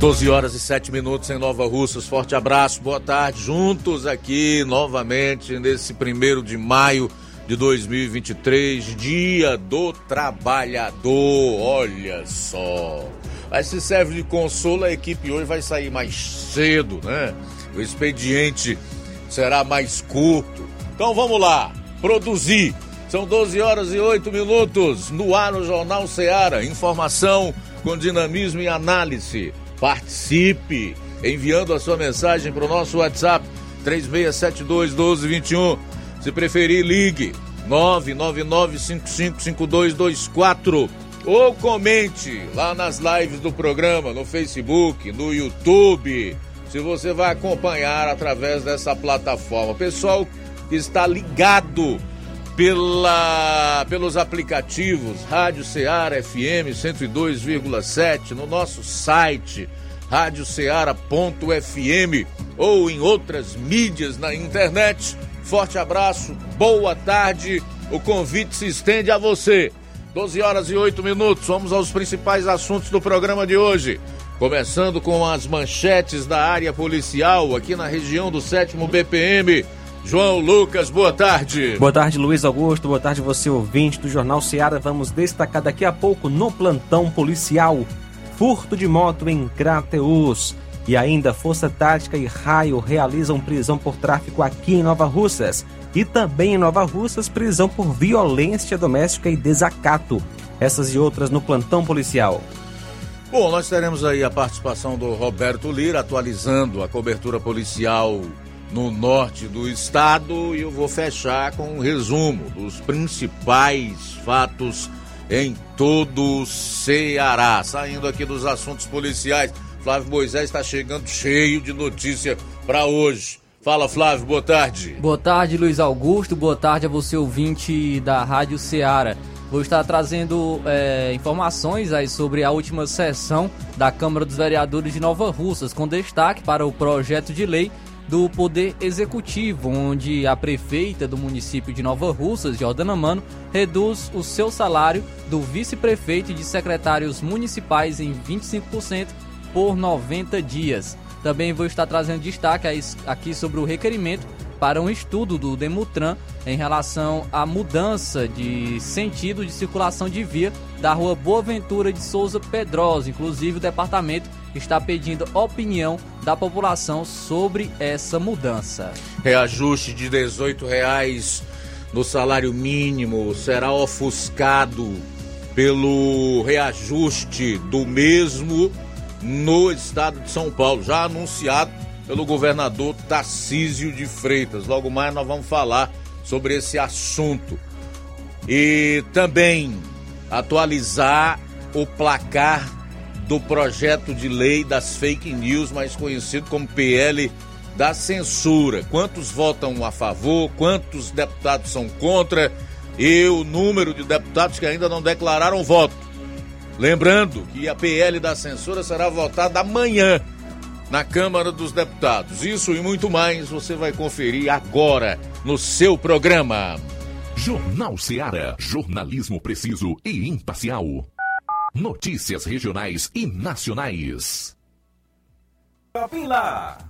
12 horas e 7 minutos em Nova Russas. Forte abraço, boa tarde. Juntos aqui novamente nesse primeiro de maio de 2023, Dia do Trabalhador. Olha só. Mas se serve de consolo, a equipe hoje vai sair mais cedo, né? O expediente será mais curto. Então vamos lá, produzir. São 12 horas e 8 minutos no ar no Jornal Seara. Informação com dinamismo e análise. Participe enviando a sua mensagem para o nosso WhatsApp 3672 1221. Se preferir, ligue 999555224 ou comente lá nas lives do programa, no Facebook, no YouTube. Se você vai acompanhar através dessa plataforma. Pessoal que está ligado pela, pelos aplicativos Rádio Ceará FM 102,7 no nosso site radioceara.fm ou em outras mídias na internet. Forte abraço, boa tarde. O convite se estende a você. 12 horas e 8 minutos. Vamos aos principais assuntos do programa de hoje. Começando com as manchetes da área policial aqui na região do 7 BPM. João Lucas, boa tarde. Boa tarde, Luiz Augusto. Boa tarde, você ouvinte do Jornal Seara. Vamos destacar daqui a pouco no plantão policial: furto de moto em Crateus. E ainda Força Tática e Raio realizam prisão por tráfico aqui em Nova Russas. E também em Nova Russas, prisão por violência doméstica e desacato. Essas e outras no plantão policial. Bom, nós teremos aí a participação do Roberto Lira atualizando a cobertura policial no norte do estado e eu vou fechar com um resumo dos principais fatos em todo o Ceará. Saindo aqui dos assuntos policiais, Flávio Moisés está chegando cheio de notícia para hoje. Fala Flávio, boa tarde. Boa tarde, Luiz Augusto. Boa tarde a você, ouvinte da Rádio Ceará. Vou estar trazendo é, informações aí sobre a última sessão da Câmara dos Vereadores de Nova Russas, com destaque para o projeto de lei do Poder Executivo, onde a prefeita do município de Nova Russas, Jordana Mano, reduz o seu salário do vice-prefeito e de secretários municipais em 25% por 90 dias. Também vou estar trazendo destaque aqui sobre o requerimento para um estudo do Demutran em relação à mudança de sentido de circulação de via da rua Boaventura de Souza Pedrosa. Inclusive, o departamento está pedindo opinião da população sobre essa mudança. Reajuste de 18 reais no salário mínimo será ofuscado pelo reajuste do mesmo no estado de São Paulo, já anunciado pelo governador Tarcísio de Freitas. Logo mais nós vamos falar sobre esse assunto. E também atualizar o placar do projeto de lei das fake news, mais conhecido como PL da censura. Quantos votam a favor, quantos deputados são contra e o número de deputados que ainda não declararam voto. Lembrando que a PL da censura será votada amanhã na Câmara dos Deputados. Isso e muito mais você vai conferir agora no seu programa. Jornal Seara. Jornalismo preciso e imparcial. Notícias regionais e nacionais. Lá.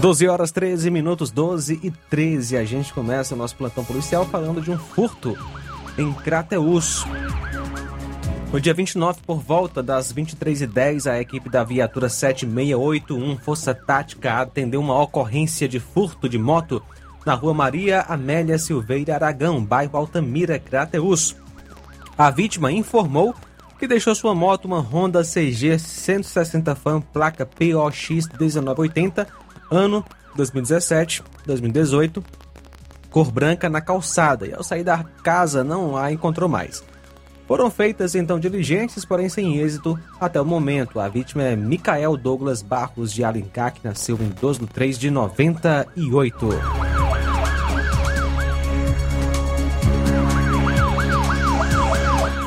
12 horas 13 minutos, 12 e 13. A gente começa o nosso plantão policial falando de um furto em Crateus. No dia 29, por volta das 23h10, a equipe da viatura 7681 Força Tática atendeu uma ocorrência de furto de moto na rua Maria Amélia Silveira Aragão, bairro Altamira, Crateus. A vítima informou que deixou sua moto, uma Honda CG 160 Fan, placa POX 1980, ano 2017, 2018, cor branca na calçada e ao sair da casa não a encontrou mais. Foram feitas então diligências, porém sem êxito até o momento. A vítima é Micael Douglas Barros de Alencar, que nasceu em 12 de 3 de 98.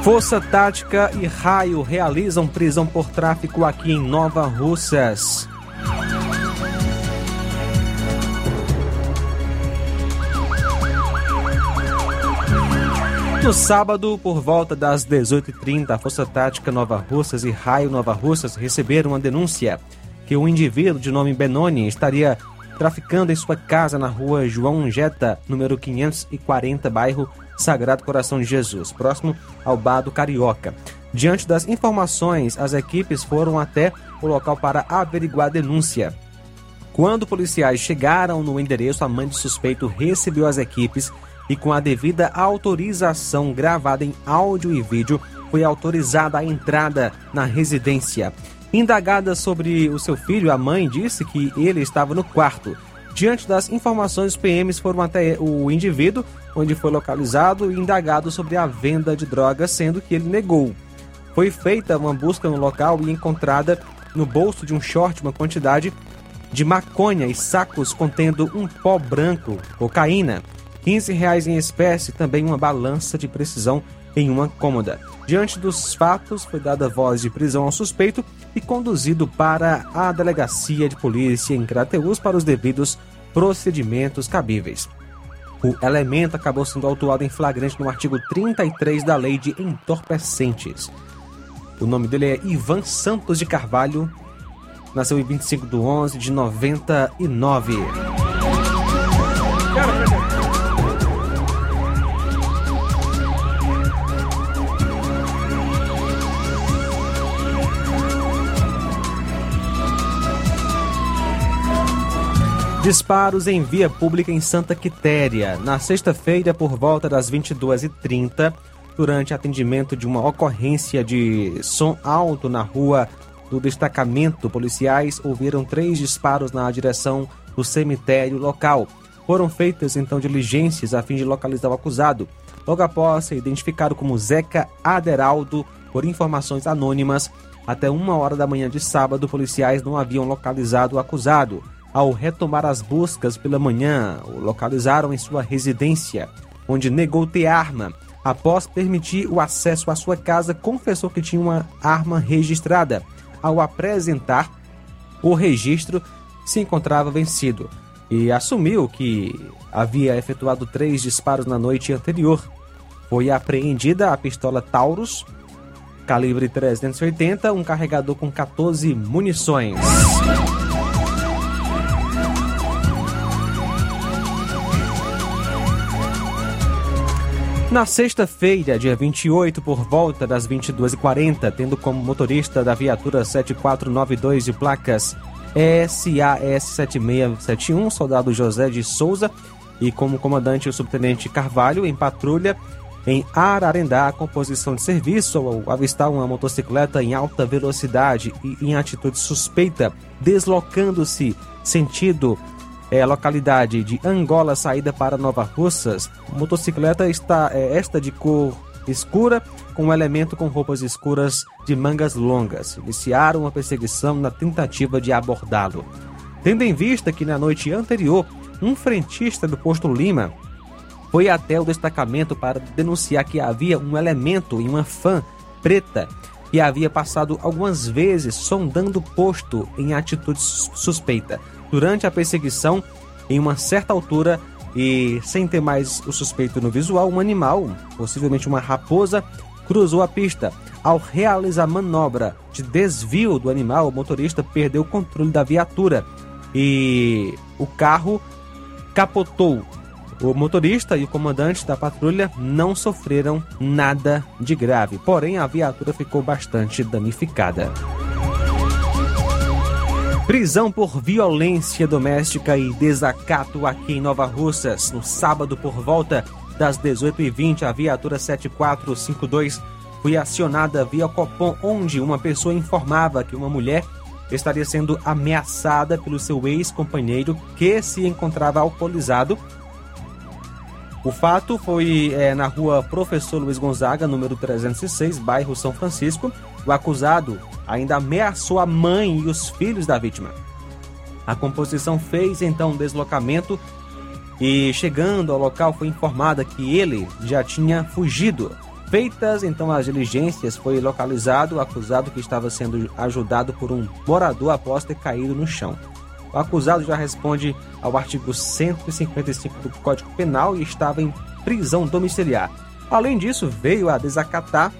Força Tática e Raio realizam prisão por tráfico aqui em Nova Russas. No sábado, por volta das 18h30, a Força Tática Nova Russas e Raio Nova Russas receberam uma denúncia que um indivíduo de nome Benoni estaria traficando em sua casa na rua João Jeta, número 540, bairro Sagrado Coração de Jesus, próximo ao Bar do Carioca. Diante das informações, as equipes foram até o local para averiguar a denúncia. Quando policiais chegaram no endereço, a mãe do suspeito recebeu as equipes e com a devida autorização gravada em áudio e vídeo, foi autorizada a entrada na residência. Indagada sobre o seu filho, a mãe disse que ele estava no quarto. Diante das informações, os PMs foram até o indivíduo, onde foi localizado e indagado sobre a venda de drogas, sendo que ele negou. Foi feita uma busca no local e encontrada no bolso de um short uma quantidade de maconha e sacos contendo um pó branco, cocaína. 15 reais em espécie e também uma balança de precisão em uma cômoda. Diante dos fatos, foi dada voz de prisão ao suspeito e conduzido para a delegacia de polícia em Crateus para os devidos procedimentos cabíveis. O elemento acabou sendo autuado em flagrante no artigo 33 da Lei de Entorpecentes. O nome dele é Ivan Santos de Carvalho, nasceu em 25 de 11 de 99. Disparos em via pública em Santa Quitéria. Na sexta-feira, por volta das 22h30, durante atendimento de uma ocorrência de som alto na rua do destacamento, policiais ouviram três disparos na direção do cemitério local. Foram feitas então diligências a fim de localizar o acusado. Logo após ser identificado como Zeca Aderaldo por informações anônimas, até uma hora da manhã de sábado, policiais não haviam localizado o acusado. Ao retomar as buscas pela manhã, o localizaram em sua residência, onde negou ter arma. Após permitir o acesso à sua casa, confessou que tinha uma arma registrada. Ao apresentar o registro, se encontrava vencido e assumiu que havia efetuado três disparos na noite anterior. Foi apreendida a pistola Taurus, calibre 380, um carregador com 14 munições. Na sexta-feira, dia 28, por volta das 22h40, tendo como motorista da viatura 7492 de placas SAS 7671, soldado José de Souza, e como comandante o subtenente Carvalho, em patrulha em Ararendá, a composição de serviço ao avistar uma motocicleta em alta velocidade e em atitude suspeita, deslocando-se sentido é, localidade de Angola, saída para Nova Russas. A motocicleta está é, esta de cor escura, com um elemento com roupas escuras de mangas longas. Iniciaram uma perseguição na tentativa de abordá-lo. Tendo em vista que na noite anterior, um frentista do posto Lima foi até o destacamento para denunciar que havia um elemento em uma fã preta que havia passado algumas vezes sondando o posto em atitude suspeita durante a perseguição, em uma certa altura e sem ter mais o suspeito no visual, um animal, possivelmente uma raposa, cruzou a pista. Ao realizar manobra de desvio do animal, o motorista perdeu o controle da viatura e o carro capotou. O motorista e o comandante da patrulha não sofreram nada de grave, porém a viatura ficou bastante danificada. Prisão por violência doméstica e desacato aqui em Nova Russas. No sábado, por volta das 18h20, a viatura 7452 foi acionada via Copom, onde uma pessoa informava que uma mulher estaria sendo ameaçada pelo seu ex-companheiro que se encontrava alcoolizado. O fato foi é, na rua Professor Luiz Gonzaga, número 306, bairro São Francisco. O acusado ainda ameaçou a mãe e os filhos da vítima. A composição fez então um deslocamento e, chegando ao local, foi informada que ele já tinha fugido. Feitas então as diligências, foi localizado o acusado que estava sendo ajudado por um morador após ter caído no chão. O acusado já responde ao artigo 155 do Código Penal e estava em prisão domiciliar. Além disso, veio a desacatar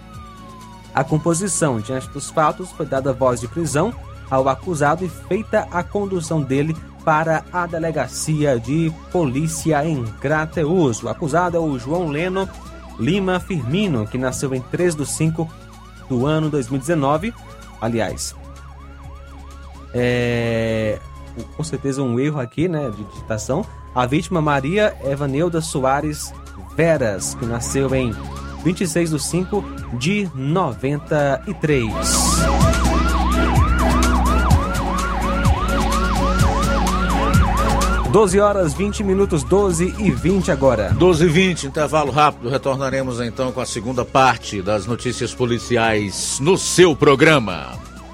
a composição. Diante dos fatos, foi dada voz de prisão ao acusado e feita a condução dele para a delegacia de polícia em Crateus. O acusado é o João Leno Lima Firmino, que nasceu em 3 de 5 do ano 2019. Aliás, é, com certeza um erro aqui, né, de digitação. A vítima Maria Evaneuda Soares Veras, que nasceu em 26 de 5 de 93. 12 horas 20 minutos, 12 e 20 agora. 12 e 20, intervalo rápido. Retornaremos então com a segunda parte das notícias policiais no seu programa.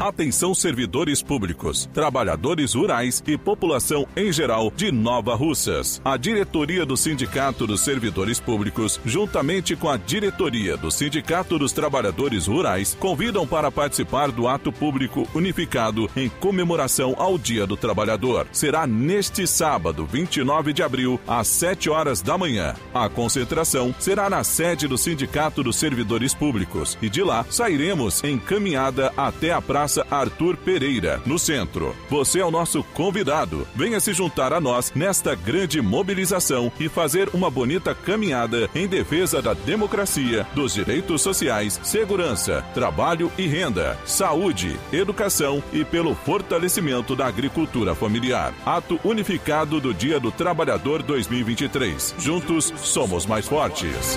Atenção servidores públicos, trabalhadores rurais e população em geral de Nova Russas. A diretoria do Sindicato dos Servidores Públicos, juntamente com a diretoria do Sindicato dos Trabalhadores Rurais, convidam para participar do ato público unificado em comemoração ao Dia do Trabalhador. Será neste sábado, 29 de abril, às 7 horas da manhã. A concentração será na sede do Sindicato dos Servidores Públicos e de lá sairemos em caminhada até a Praça Arthur Pereira, no centro. Você é o nosso convidado. Venha se juntar a nós nesta grande mobilização e fazer uma bonita caminhada em defesa da democracia, dos direitos sociais, segurança, trabalho e renda, saúde, educação e pelo fortalecimento da agricultura familiar. Ato unificado do Dia do Trabalhador 2023. Juntos somos mais fortes.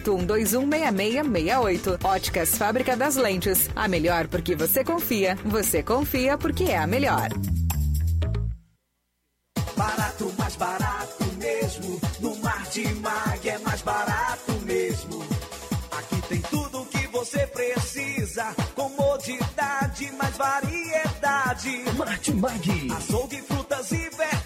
81216668. Óticas Fábrica das Lentes. A melhor porque você confia. Você confia porque é a melhor. Barato, mais barato mesmo. No Mar de Mag é mais barato mesmo. Aqui tem tudo o que você precisa. Comodidade, mais variedade. Martimag. Açougue, frutas e verduras.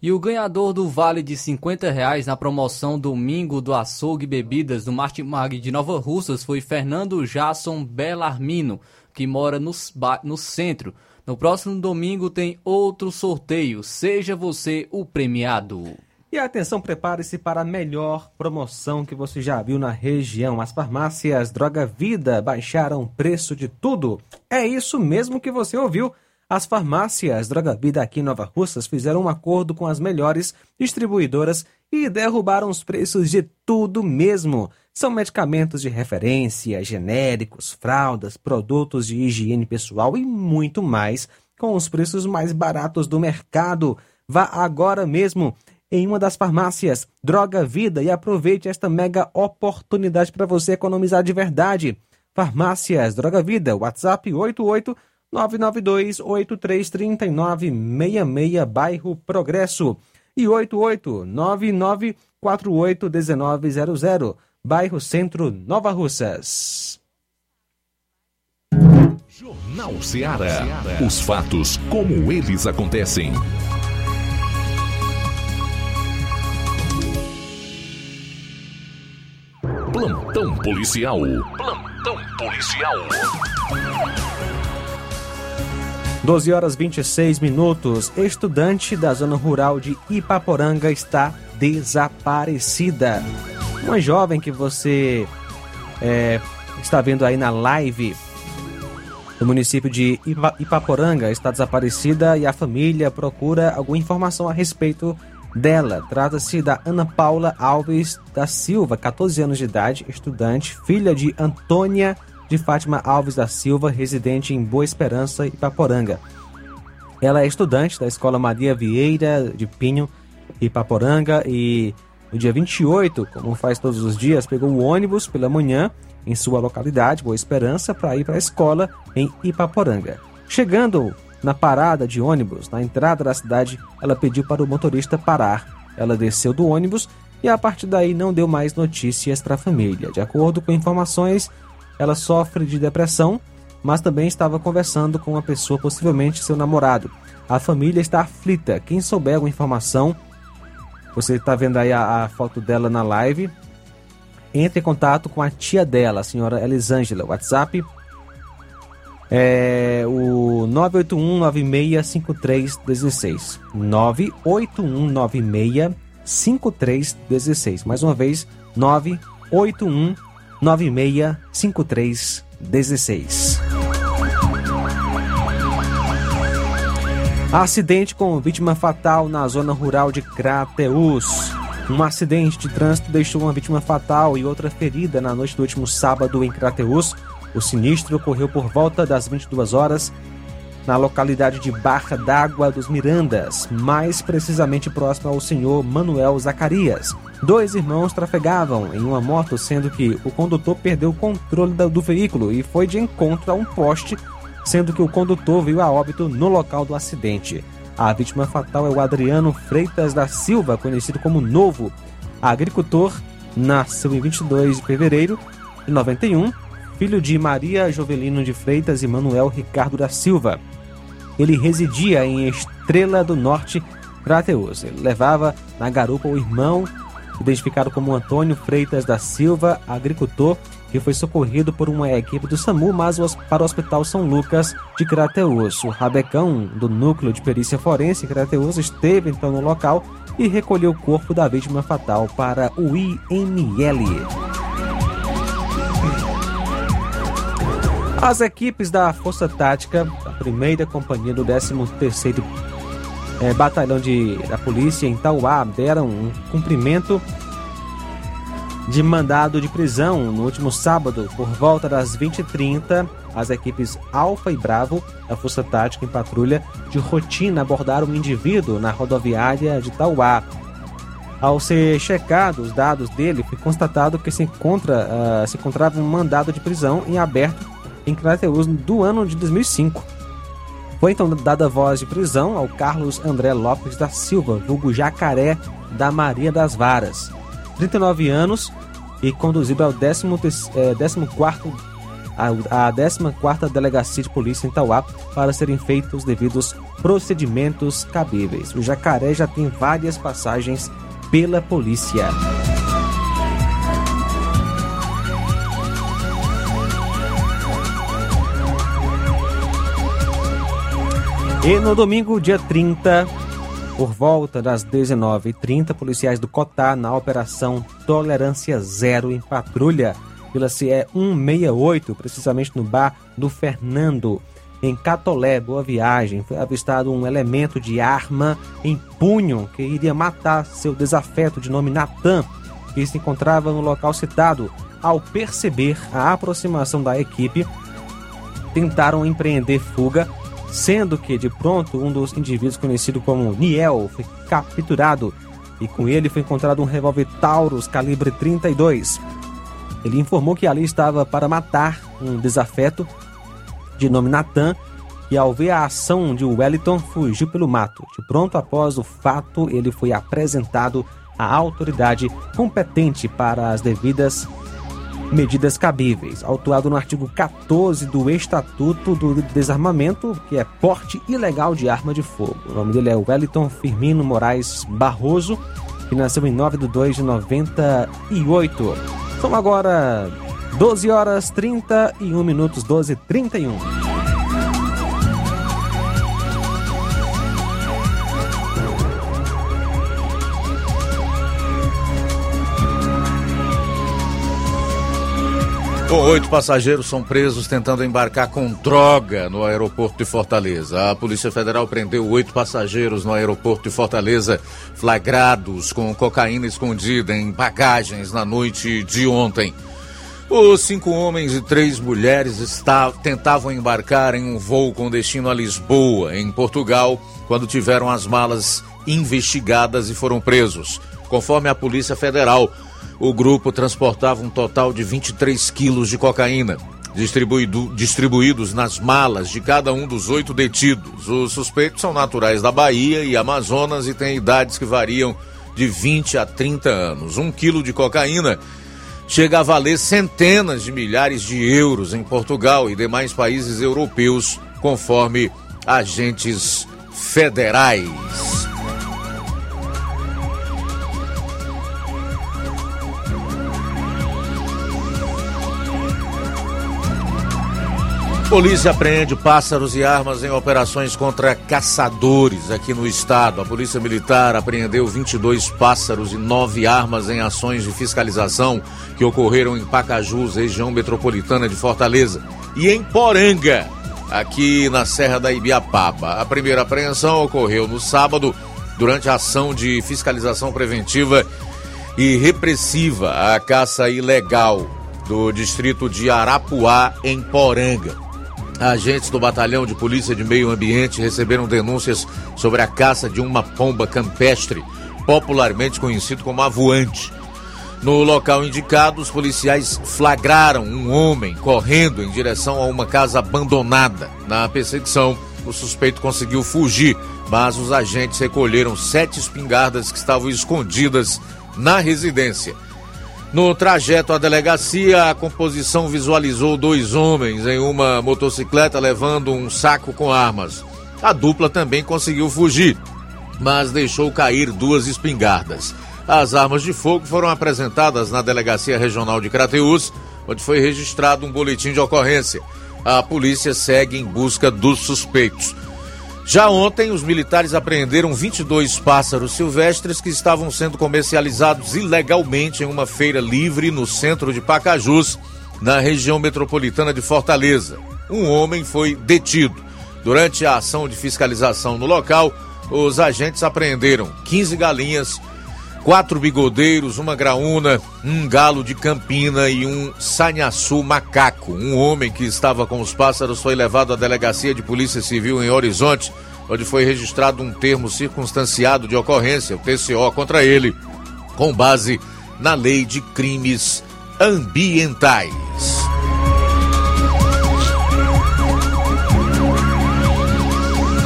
E o ganhador do vale de 50 reais na promoção Domingo do Açougue Bebidas do Martimag de Nova Russas foi Fernando Jasson Belarmino, que mora no, no centro. No próximo domingo tem outro sorteio. Seja você o premiado. E atenção, prepare-se para a melhor promoção que você já viu na região. As farmácias Droga Vida baixaram o preço de tudo. É isso mesmo que você ouviu. As farmácias Droga Vida aqui em Nova Russas fizeram um acordo com as melhores distribuidoras e derrubaram os preços de tudo mesmo. São medicamentos de referência, genéricos, fraldas, produtos de higiene pessoal e muito mais, com os preços mais baratos do mercado. Vá agora mesmo em uma das farmácias Droga Vida e aproveite esta mega oportunidade para você economizar de verdade. Farmácias Droga Vida, WhatsApp 88 992-833966, bairro Progresso. E 8899481900, bairro Centro, Nova Russas. Jornal Ceará. Os fatos como eles acontecem. Plantão policial. Plantão policial. 12 horas 26 minutos. Estudante da zona rural de Ipaporanga está desaparecida. Uma jovem que você é, está vendo aí na live do município de Ipa- Ipaporanga está desaparecida e a família procura alguma informação a respeito dela. Trata-se da Ana Paula Alves da Silva, 14 anos de idade, estudante, filha de Antônia de Fátima Alves da Silva, residente em Boa Esperança, Ipaporanga. Ela é estudante da Escola Maria Vieira de Pinho, Ipaporanga, e no dia 28, como faz todos os dias, pegou o ônibus pela manhã em sua localidade, Boa Esperança, para ir para a escola em Ipaporanga. Chegando na parada de ônibus, na entrada da cidade, ela pediu para o motorista parar. Ela desceu do ônibus e a partir daí não deu mais notícias para a família. De acordo com informações, ela sofre de depressão, mas também estava conversando com uma pessoa, possivelmente seu namorado. A família está aflita. Quem souber alguma informação, você está vendo aí a, a foto dela na live. Entre em contato com a tia dela, a senhora Elisângela. WhatsApp é o 981965316. 981965316. Mais uma vez, 981965316. Acidente com vítima fatal na zona rural de Crateus. Um acidente de trânsito deixou uma vítima fatal e outra ferida na noite do último sábado em Crateus. O sinistro ocorreu por volta das 22 horas na localidade de Barra d'Água dos Mirandas, mais precisamente próximo ao senhor Manuel Zacarias. Dois irmãos trafegavam em uma moto, sendo que o condutor perdeu o controle do veículo e foi de encontro a um poste, sendo que o condutor veio a óbito no local do acidente. A vítima fatal é o Adriano Freitas da Silva, conhecido como Novo. Agricultor, nasceu em 22 de fevereiro de 91, filho de Maria Jovelino de Freitas e Manuel Ricardo da Silva. Ele residia em Estrela do Norte, Crateus. Ele levava na garupa o irmão, identificado como Antônio Freitas da Silva, agricultor, que foi socorrido por uma equipe do SAMU, mas para o Hospital São Lucas de Crateus. O rabecão do Núcleo de Perícia Forense Crateus esteve então no local e recolheu o corpo da vítima fatal para o IML. As equipes da Força Tática, da primeira companhia do 13º eh, Batalhão de, da Polícia em Tauá deram um cumprimento de mandado de prisão no último sábado, por volta das 20h30. As equipes Alfa e Bravo, da Força Tática em patrulha de rotina, abordaram um indivíduo na rodoviária de Tauá. Ao ser checado os dados dele, foi constatado que se, encontra, ah, se encontrava um mandado de prisão em aberto em Crateus do ano de 2005. Foi então dada voz de prisão ao Carlos André Lopes da Silva, vulgo Jacaré da Maria das Varas, 39 anos e conduzido ao 14 eh, 14º a 14ª Delegacia de Polícia em Tauá para serem feitos os devidos procedimentos cabíveis. O Jacaré já tem várias passagens pela polícia. E no domingo, dia 30, por volta das 19h30, policiais do Cotá, na Operação Tolerância Zero em patrulha pela CE 168, precisamente no bar do Fernando, em Catolé, Boa Viagem, foi avistado um elemento de arma em punho que iria matar seu desafeto de nome Natan, que se encontrava no local citado. Ao perceber a aproximação da equipe, tentaram empreender fuga, sendo que de pronto um dos indivíduos conhecido como Niel foi capturado e com ele foi encontrado um revólver Taurus calibre 32. Ele informou que ali estava para matar um desafeto de nome Natan e ao ver a ação de Wellington fugiu pelo mato. De pronto após o fato, ele foi apresentado à autoridade competente para as devidas medidas cabíveis, autuado no artigo 14 do Estatuto do Desarmamento, que é porte ilegal de arma de fogo. O nome dele é Wellington Firmino Moraes Barroso, que nasceu em 9 de 2 de 98. São agora 12 horas 31 minutos, 12 e 31. Bom, oito passageiros são presos tentando embarcar com droga no aeroporto de Fortaleza. A Polícia Federal prendeu oito passageiros no aeroporto de Fortaleza, flagrados com cocaína escondida em bagagens na noite de ontem. Os cinco homens e três mulheres tentavam embarcar em um voo com destino a Lisboa, em Portugal, quando tiveram as malas investigadas e foram presos. Conforme a Polícia Federal, o grupo transportava um total de 23 quilos de cocaína, distribuído, distribuídos nas malas de cada um dos oito detidos. Os suspeitos são naturais da Bahia e Amazonas e têm idades que variam de 20 a 30 anos. Um quilo de cocaína chega a valer centenas de milhares de euros em Portugal e demais países europeus, conforme agentes federais. Polícia apreende pássaros e armas em operações contra caçadores aqui no estado. A Polícia Militar apreendeu 22 pássaros e 9 armas em ações de fiscalização que ocorreram em Pacajus, região metropolitana de Fortaleza, e em Poranga, aqui na Serra da Ibiapaba. A primeira apreensão ocorreu no sábado, durante a ação de fiscalização preventiva e repressiva à caça ilegal do distrito de Arapuá, em Poranga. Agentes do Batalhão de Polícia de Meio Ambiente receberam denúncias sobre a caça de uma pomba campestre, popularmente conhecido como avoante. No local indicado, os policiais flagraram um homem correndo em direção a uma casa abandonada. Na perseguição, o suspeito conseguiu fugir, mas os agentes recolheram sete espingardas que estavam escondidas na residência. No trajeto à delegacia, a composição visualizou dois homens em uma motocicleta levando um saco com armas. A dupla também conseguiu fugir, mas deixou cair duas espingardas. As armas de fogo foram apresentadas na Delegacia Regional de Crateús, onde foi registrado um boletim de ocorrência. A polícia segue em busca dos suspeitos. Já ontem, os militares apreenderam 22 pássaros silvestres que estavam sendo comercializados ilegalmente em uma feira livre no centro de Pacajus, na região metropolitana de Fortaleza. Um homem foi detido. Durante a ação de fiscalização no local, os agentes apreenderam 15 galinhas, quatro bigodeiros, uma graúna, um galo de campina e um sanhaçu macaco. Um homem que estava com os pássaros foi levado à delegacia de polícia civil em Horizonte, onde foi registrado um termo circunstanciado de ocorrência, o TCO, contra ele, com base na lei de crimes ambientais.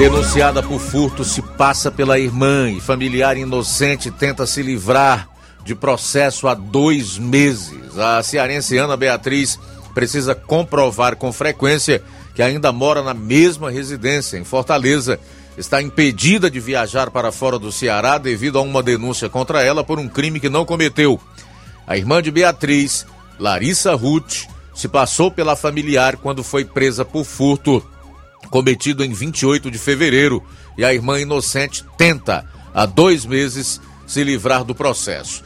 Denunciada por furto, se passa pela irmã e familiar inocente tenta se livrar de processo há dois meses. A cearense Ana Beatriz precisa comprovar com frequência que ainda mora na mesma residência, em Fortaleza. Está impedida de viajar para fora do Ceará devido a uma denúncia contra ela por um crime que não cometeu. A irmã de Beatriz, Larissa Ruth, se passou pela familiar quando foi presa por furto cometido em 28 de fevereiro, e a irmã inocente tenta, há dois meses, se livrar do processo.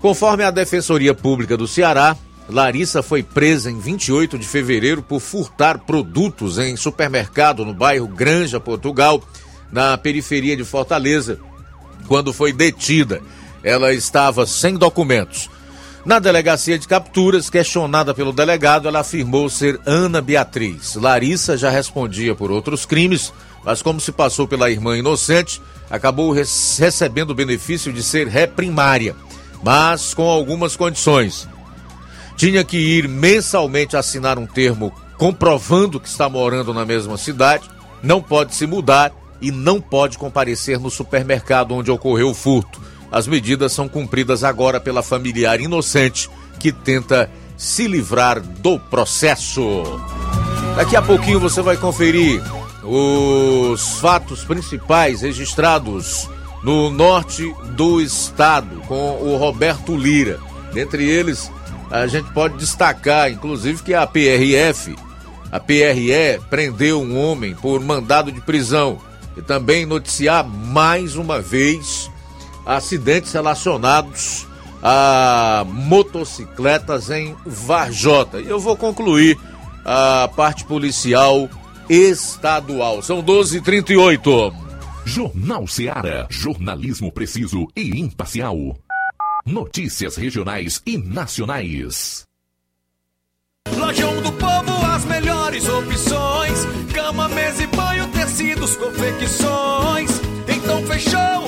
Conforme a Defensoria Pública do Ceará, Larissa foi presa em 28 de fevereiro por furtar produtos em supermercado no bairro Granja, Portugal, na periferia de Fortaleza. Quando foi detida, ela estava sem documentos. Na delegacia de capturas, questionada pelo delegado, ela afirmou ser Ana Beatriz. Larissa já respondia por outros crimes, mas como se passou pela irmã inocente, acabou recebendo o benefício de ser ré primária, mas com algumas condições. Tinha que ir mensalmente assinar um termo comprovando que está morando na mesma cidade, não pode se mudar e não pode comparecer no supermercado onde ocorreu o furto. As medidas são cumpridas agora pela familiar inocente que tenta se livrar do processo. Daqui a pouquinho você vai conferir os fatos principais registrados no norte do estado com o Roberto Lira. Dentre eles, a gente pode destacar, inclusive, que a PRF, a PRE, prendeu um homem por mandado de prisão e também noticiar mais uma vez acidentes relacionados a motocicletas em Varjota. E eu vou concluir a parte policial estadual. São 12h38. Jornal Seara. Jornalismo preciso e imparcial. Notícias regionais e nacionais. Lojão do Povo, as melhores opções: cama, mesa e banho, tecidos, confecções. Então fechou,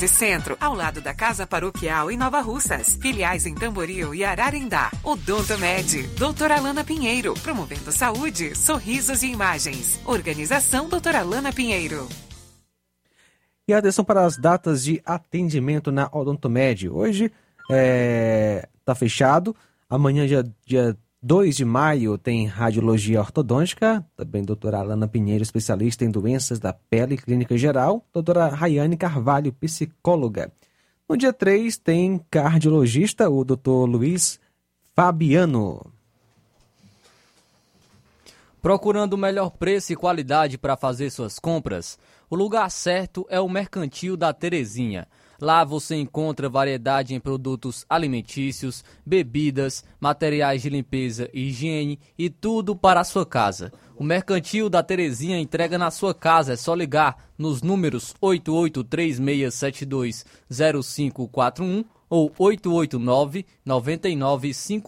Centro, ao lado da Casa Paroquial em Nova Russas. Filiais em Tamboril e Ararendá. Odonto Med, doutora Alana Pinheiro, promovendo saúde, sorrisos e imagens. Organização doutora Alana Pinheiro. E atenção para as datas de atendimento na Odontomed. Hoje está fechado. Amanhã, dia, dia 2 de maio, tem radiologia ortodôntica. Também doutora Alana Pinheiro, especialista em doenças da pele e clínica geral. Doutora Rayane Carvalho, psicóloga. No dia 3 tem cardiologista, o doutor Luiz Fabiano. Procurando o melhor preço e qualidade para fazer suas compras? O lugar certo é o Mercantil da Terezinha. Lá você encontra variedade em produtos alimentícios, bebidas, materiais de limpeza e higiene e tudo para a sua casa. O Mercantil da Terezinha entrega na sua casa, é só ligar nos números 8836720541 ou 889 9956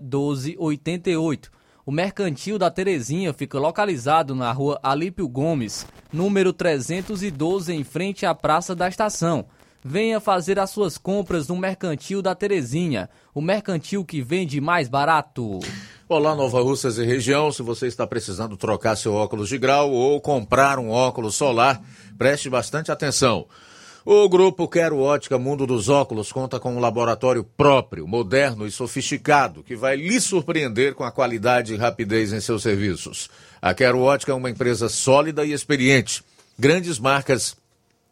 1288. O Mercantil da Terezinha fica localizado na rua Alípio Gomes, número 312, em frente à Praça da Estação. Venha fazer as suas compras no Mercantil da Terezinha, o mercantil que vende mais barato. Olá, Nova Russas e região. Se você está precisando trocar seu óculos de grau ou comprar um óculos solar, preste bastante atenção. O grupo Quero Ótica Mundo dos Óculos conta com um laboratório próprio, moderno e sofisticado, que vai lhe surpreender com a qualidade e rapidez em seus serviços. A Quero Ótica é uma empresa sólida e experiente. Grandes marcas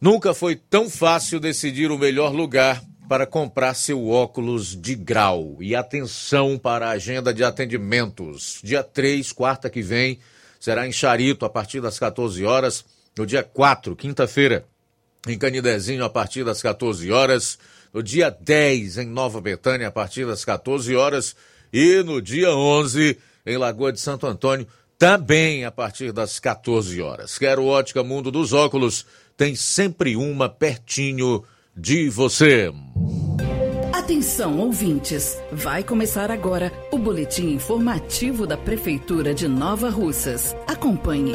Nunca foi tão fácil decidir o melhor lugar para comprar seu óculos de grau. E atenção para a agenda de atendimentos. Dia 3, quarta que vem, será em Charito a partir das 14 horas. No dia 4, quinta-feira, em Canidezinho a partir das 14 horas. No dia 10, em Nova Betânia a partir das 14 horas. E no dia 11, em Lagoa de Santo Antônio, também a partir das 14 horas. Quero ótica Mundo dos Óculos tem sempre uma pertinho de você. Atenção, ouvintes! Vai começar agora o boletim informativo da Prefeitura de Nova Russas. Acompanhe.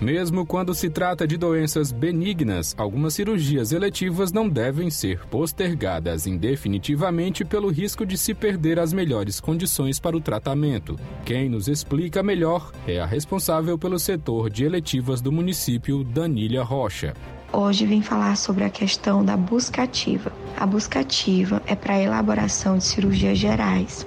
Mesmo quando se trata de doenças benignas, algumas cirurgias eletivas não devem ser postergadas indefinitivamente pelo risco de se perder as melhores condições para o tratamento. Quem nos explica melhor é a responsável pelo setor de eletivas do município, Danília Rocha. Hoje vim falar sobre a questão da busca ativa. A busca ativa é para a elaboração de cirurgias gerais.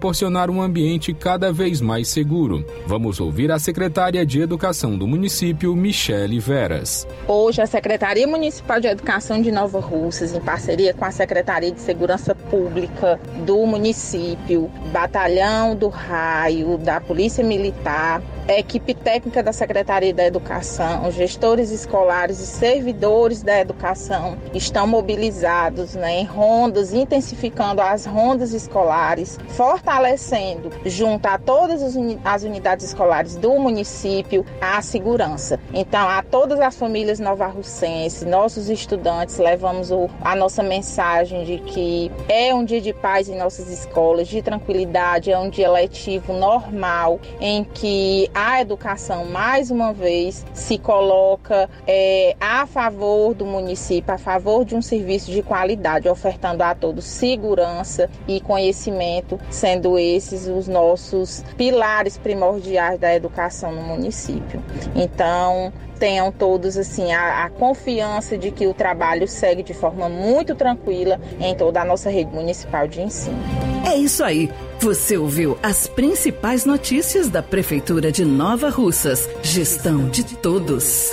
proporcionar um ambiente cada vez mais seguro. Vamos ouvir a secretária de Educação do município, Michele Veras. Hoje, a Secretaria Municipal de Educação de Nova Russas, em parceria com a Secretaria de Segurança Pública do município, Batalhão do Raio, da Polícia Militar, a equipe técnica da Secretaria da Educação, gestores escolares e servidores da educação estão mobilizados né, em rondas, intensificando as rondas escolares, fortalecendo, junto a todas as unidades escolares do município, a segurança. Então, a todas as famílias novarrucenses, nossos estudantes, levamos o, a nossa mensagem de que é um dia de paz em nossas escolas, de tranquilidade, é um dia letivo normal, em que a educação, mais uma vez, se coloca é, a favor do município, a favor de um serviço de qualidade, ofertando a todos segurança e conhecimento, sendo esses os nossos pilares primordiais da educação no município. Então, tenham todos assim a, a, confiança de que o trabalho segue de forma muito tranquila em toda a nossa rede municipal de ensino. É isso aí. Você ouviu as principais notícias da Prefeitura de Nova Russas. Gestão de todos.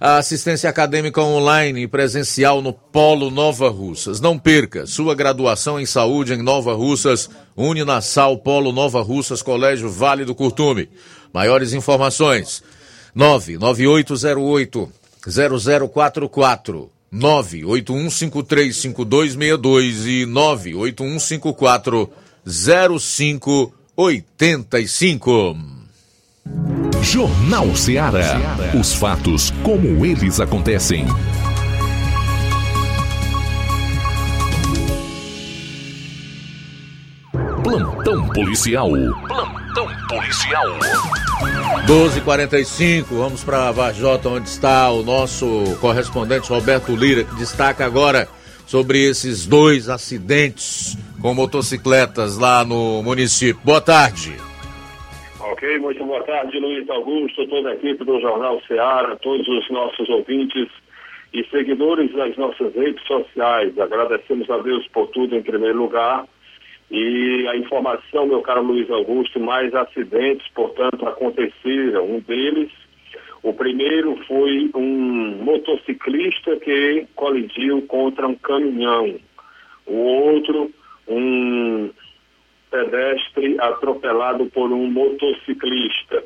a assistência acadêmica online e presencial no Polo Nova Russas. Não perca sua graduação em saúde em Nova Russas, Uninassal Polo Nova Russas, Colégio Vale do Curtume. Maiores informações: 99808 0044 981535262 e 98154 0585. Jornal Ceará. Os fatos como eles acontecem. Plantão policial. Plantão policial. 12:45. Vamos para Vajota, onde está o nosso correspondente Roberto Lira, que destaca agora sobre esses dois acidentes com motocicletas lá no município. Boa tarde. Muito boa tarde, Luiz Augusto, toda a equipe do Jornal Ceará, todos os nossos ouvintes e seguidores das nossas redes sociais. Agradecemos a Deus por tudo em primeiro lugar. E a informação, meu caro Luiz Augusto, mais acidentes, portanto, aconteceram. Um deles, o primeiro foi um motociclista que colidiu contra um caminhão. O outro, um pedestre atropelado por um motociclista.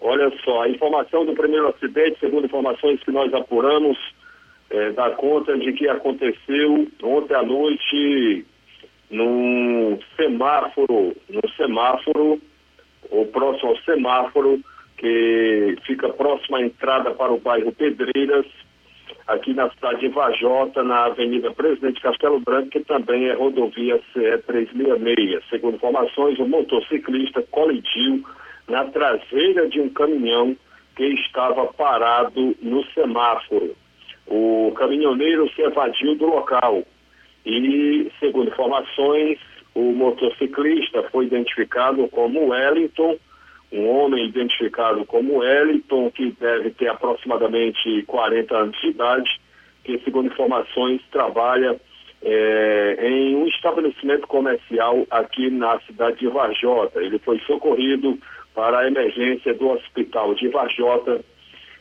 Olha só, a informação do primeiro acidente, segundo informações que nós apuramos, é, dá conta de que aconteceu ontem à noite num semáforo, no semáforo, ou próximo ao semáforo, que fica próximo à entrada para o bairro Pedreiras, aqui na cidade de Vajota, na Avenida Presidente Castelo Branco, que também é rodovia CE 366. Segundo informações, o motociclista colidiu na traseira de um caminhão porque estava parado no semáforo. O caminhoneiro se evadiu do local e, segundo informações, o motociclista foi identificado como Wellington, um homem identificado como Wellington, que deve ter aproximadamente 40 anos de idade, que, segundo informações, trabalha é, em um estabelecimento comercial aqui na cidade de Varjota. Ele foi socorrido para a emergência do hospital de Varjota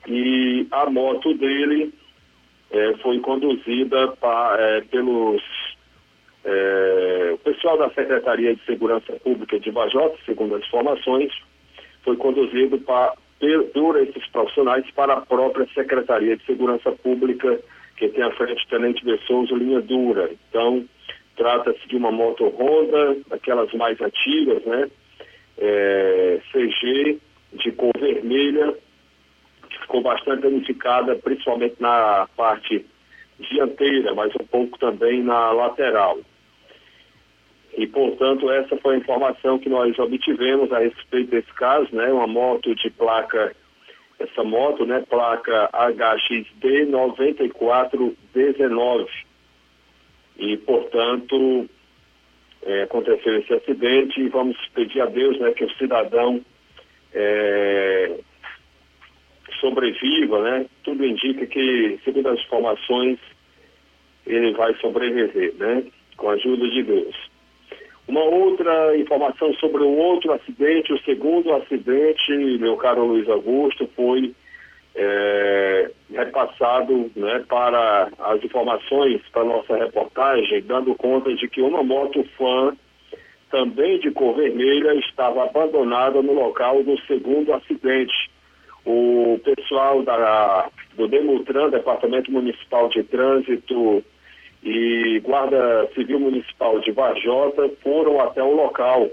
e a moto dele é, foi conduzida pa, é, pelos é, o pessoal da Secretaria de Segurança Pública de Varjota, segundo as informações, foi conduzido pa, por esses profissionais para a própria Secretaria de Segurança Pública que tem à frente o Tenente de Souza, linha dura. Então, trata-se de uma moto Honda, daquelas mais antigas, né? É, CG, de cor vermelha, que ficou bastante danificada, principalmente na parte dianteira, mas um pouco também na lateral. E, portanto, essa foi a informação que nós obtivemos a respeito desse caso, né? Uma moto de placa essa moto, né, placa HXD 9419. E, portanto, é, aconteceu esse acidente e vamos pedir a Deus né, que o cidadão é, sobreviva, né? Tudo indica que, segundo as informações, ele vai sobreviver, né? Com a ajuda de Deus. Uma outra informação sobre um outro acidente, o segundo acidente, meu caro Luiz Augusto, foi é, repassado né, para as informações para nossa reportagem, dando conta de que uma moto fã, também de cor vermelha, estava abandonada no local do segundo acidente. O pessoal da, do Demutran, Departamento Municipal de Trânsito, e Guarda Civil Municipal de Varjota foram até o local,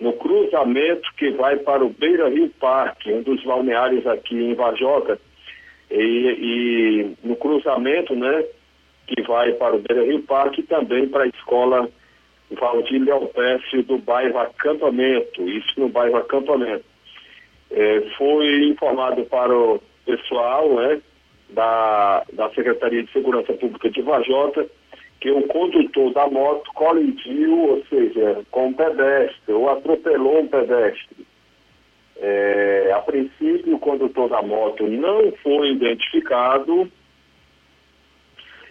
no cruzamento que vai para o Beira Rio Parque, um dos balneários aqui em Varjota, e, e no cruzamento, né, que vai para o Beira Rio Parque e também para a escola Valdir Leopécio do bairro Acampamento, isso no bairro Acampamento. É, foi informado para o pessoal, né, da, da Secretaria de Segurança Pública de Vajota que o condutor da moto colidiu, ou seja, com um pedestre, ou atropelou um pedestre. É, a princípio, o condutor da moto não foi identificado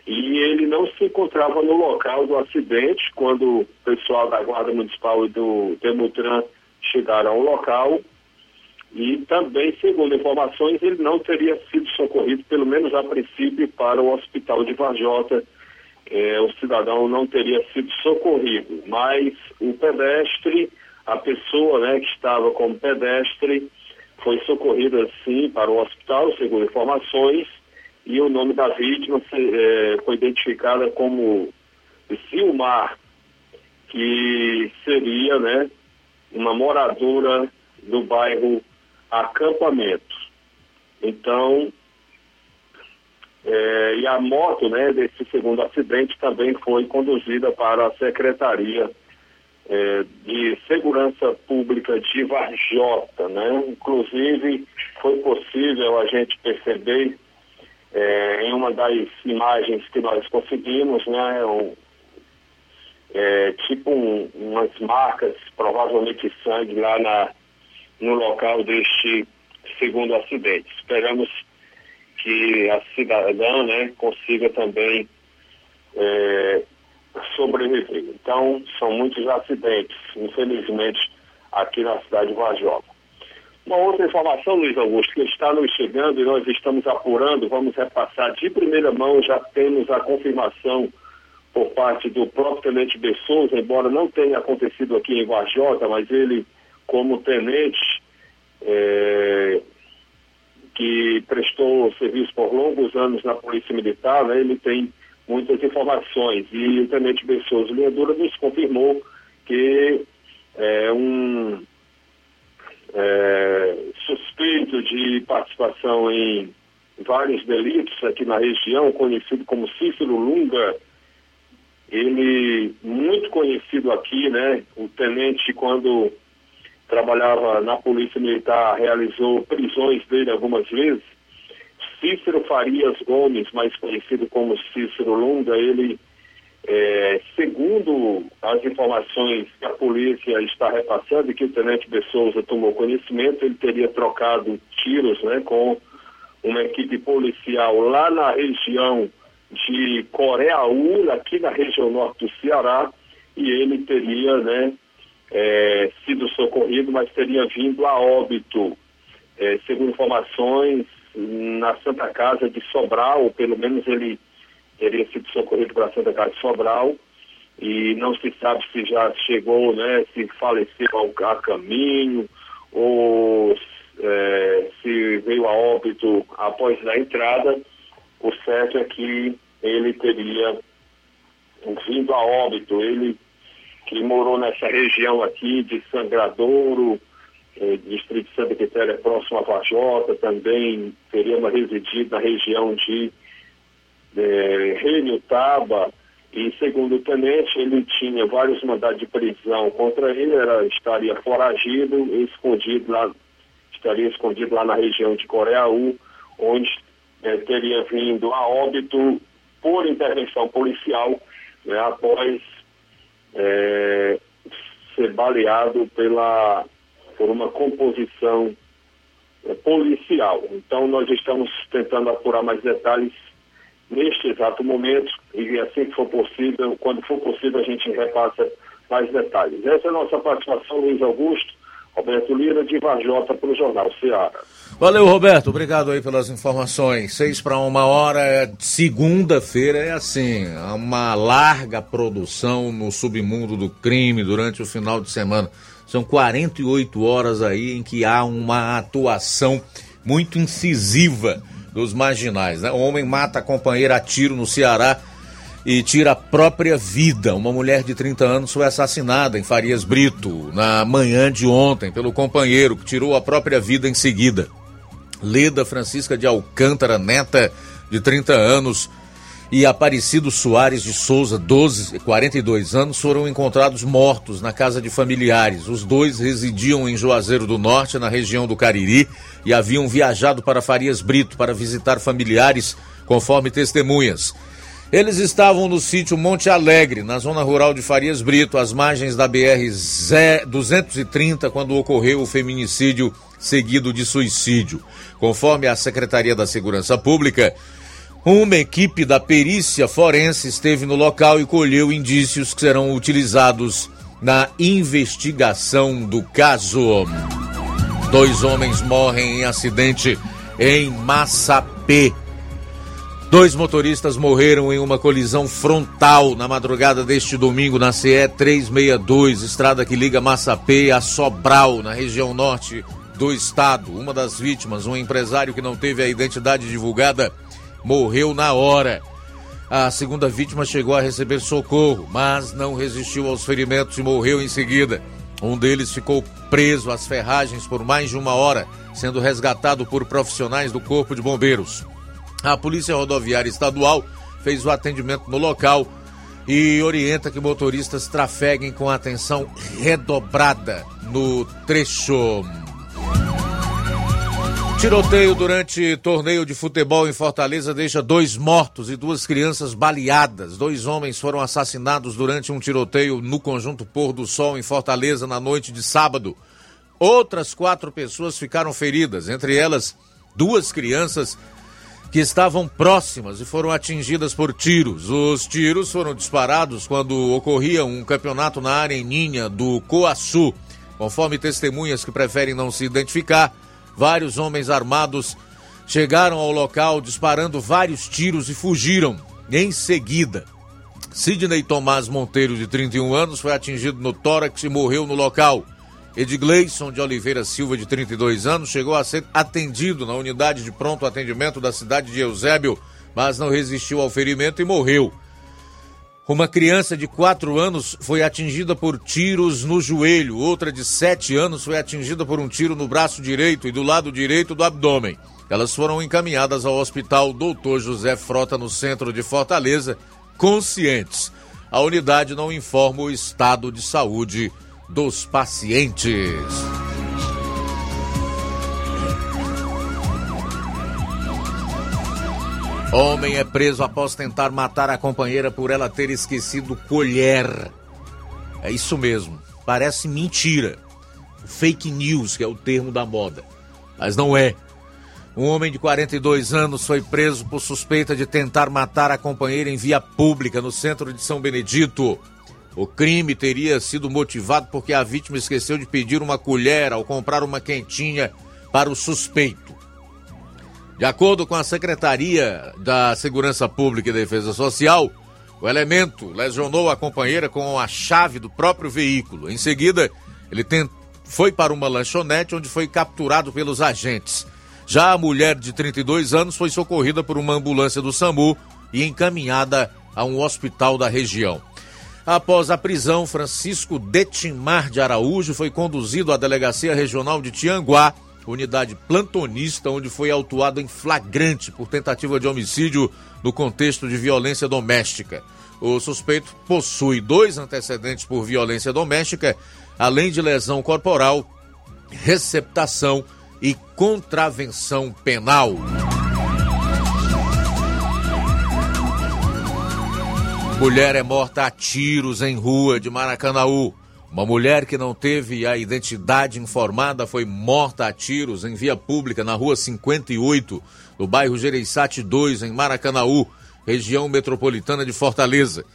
e ele não se encontrava no local do acidente quando o pessoal da Guarda Municipal e do Demutran chegaram ao local. E também, segundo informações, ele não teria sido socorrido, pelo menos a princípio, para o hospital de Varjota, é, o cidadão não teria sido socorrido, mas o pedestre, a pessoa né, que estava como pedestre, foi socorrida sim para o hospital, segundo informações, e o nome da vítima é, foi identificada como Zilmar, que seria né, uma moradora do bairro Acampamento. Então, é, e a moto né, desse segundo acidente também foi conduzida para a Secretaria é, de Segurança Pública de Varjota. Né? Inclusive, foi possível a gente perceber é, em uma das imagens que nós conseguimos, né, um, é, tipo um, umas marcas, provavelmente sangue, lá na, no local deste segundo acidente. Esperamos que a cidadã né, consiga também é, sobreviver. Então, são muitos acidentes, infelizmente, aqui na cidade de Vajota. Uma outra informação, Luiz Augusto, que está nos chegando e nós estamos apurando, vamos repassar de primeira mão, já temos a confirmação por parte do próprio Tenente Bessouza, embora não tenha acontecido aqui em Vajota, mas ele, como tenente, é, que prestou serviço por longos anos na Polícia Militar, né, ele tem muitas informações. E o Tenente Bessoso Leandura nos confirmou que é um é, suspeito de participação em vários delitos aqui na região, conhecido como Cícero Lunga, ele muito conhecido aqui, né? O tenente, quando trabalhava na Polícia Militar, realizou prisões dele algumas vezes. Cícero Farias Gomes, mais conhecido como Cícero Lunga, ele, é, segundo as informações que a polícia está repassando e que o Tenente Bessouza tomou conhecimento, ele teria trocado tiros né, com uma equipe policial lá na região de Coreaú, aqui na região norte do Ceará, e ele teria né, é, sido socorrido, mas teria vindo a óbito. É, segundo informações, na Santa Casa de Sobral, pelo menos ele teria sido socorrido para a Santa Casa de Sobral, e não se sabe se já chegou, né, se faleceu ao, a caminho, ou é, se veio a óbito após a entrada. O certo é que ele teria vindo a óbito. Ele que morou nessa região aqui de Sangradouro, eh, distrito de Santa Quitéria, próximo a Vajota, também teríamos residido na região de eh, Renutaba, e segundo o tenente, ele tinha vários mandados de prisão contra ele, era, estaria foragido, escondido lá, estaria escondido lá na região de Coreaú, onde eh, teria vindo a óbito por intervenção policial, né, após é, ser baleado pela, por uma composição é, policial. Então, nós estamos tentando apurar mais detalhes neste exato momento e assim que for possível, quando for possível, a gente repassa mais detalhes. Essa é a nossa participação, Luiz Augusto, Roberto Lira, de Varjota, para o Jornal Ceará. Valeu, Roberto. Obrigado aí pelas informações. Seis para uma hora, é segunda-feira é assim, uma larga produção no submundo do crime durante o final de semana. São 48 horas aí em que há uma atuação muito incisiva dos marginais. Né? O homem mata a companheira a tiro no Ceará e tira a própria vida. Uma mulher de 30 anos foi assassinada em Farias Brito na manhã de ontem pelo companheiro que tirou a própria vida em seguida. Leda Francisca de Alcântara, neta de 30 anos, e Aparecido Soares de Souza, 12, 42 anos, foram encontrados mortos na casa de familiares. Os dois residiam em Juazeiro do Norte, na região do Cariri, e haviam viajado para Farias Brito para visitar familiares, conforme testemunhas. Eles estavam no sítio Monte Alegre, na zona rural de Farias Brito, às margens da BR 230, quando ocorreu o feminicídio seguido de suicídio. Conforme a Secretaria da Segurança Pública, uma equipe da perícia forense esteve no local e colheu indícios que serão utilizados na investigação do caso. Dois homens morrem em acidente em Massapê. Dois motoristas morreram em uma colisão frontal na madrugada deste domingo na CE 362, estrada que liga Massapê a Sobral, na região norte do estado. Uma das vítimas, um empresário que não teve a identidade divulgada, morreu na hora. A segunda vítima chegou a receber socorro, mas não resistiu aos ferimentos e morreu em seguida. Um deles ficou preso às ferragens por mais de uma hora, sendo resgatado por profissionais do Corpo de Bombeiros. A Polícia Rodoviária Estadual fez o atendimento no local e orienta que motoristas trafeguem com atenção redobrada no trecho. Tiroteio durante torneio de futebol em Fortaleza deixa dois mortos e duas crianças baleadas. Dois homens foram assassinados durante um tiroteio no conjunto Pôr do Sol em Fortaleza na noite de sábado. Outras quatro pessoas ficaram feridas, entre elas duas crianças que estavam próximas e foram atingidas por tiros. Os tiros foram disparados quando ocorria um campeonato na areninha do Coaçu. Conforme testemunhas que preferem não se identificar, vários homens armados chegaram ao local disparando vários tiros e fugiram. Em seguida, Sidney Tomás Monteiro, de 31 anos, foi atingido no tórax e morreu no local. Edgleison de Oliveira Silva, de 32 anos, chegou a ser atendido na unidade de pronto atendimento da cidade de Eusébio, mas não resistiu ao ferimento e morreu. Uma criança de 4 anos foi atingida por tiros no joelho, outra de 7 anos foi atingida por um tiro no braço direito e do lado direito do abdômen. Elas foram encaminhadas ao hospital Doutor José Frota, no centro de Fortaleza, conscientes. A unidade não informa o estado de saúde dos pacientes. Homem é preso após tentar matar a companheira por ela ter esquecido colher. É isso mesmo, parece mentira. Fake news, que é o termo da moda. Mas não é. Um homem de 42 anos foi preso por suspeita de tentar matar a companheira em via pública no centro de São Benedito. O crime teria sido motivado porque a vítima esqueceu de pedir uma colher ao comprar uma quentinha para o suspeito. De acordo com a Secretaria da Segurança Pública e Defesa Social, o elemento lesionou a companheira com a chave do próprio veículo. Em seguida, ele foi para uma lanchonete onde foi capturado pelos agentes. Já a mulher de 32 anos foi socorrida por uma ambulância do SAMU e encaminhada a um hospital da região. Após a prisão, Francisco Detimar de Araújo foi conduzido à Delegacia Regional de Tianguá, unidade plantonista, onde foi autuado em flagrante por tentativa de homicídio no contexto de violência doméstica. O suspeito possui dois antecedentes por violência doméstica, além de lesão corporal, receptação e contravenção penal. Mulher é morta a tiros em rua de Maracanaú. Uma mulher que não teve a identidade informada foi morta a tiros em via pública na rua 58, no bairro Gereissati 2, em Maracanaú, região metropolitana de Fortaleza.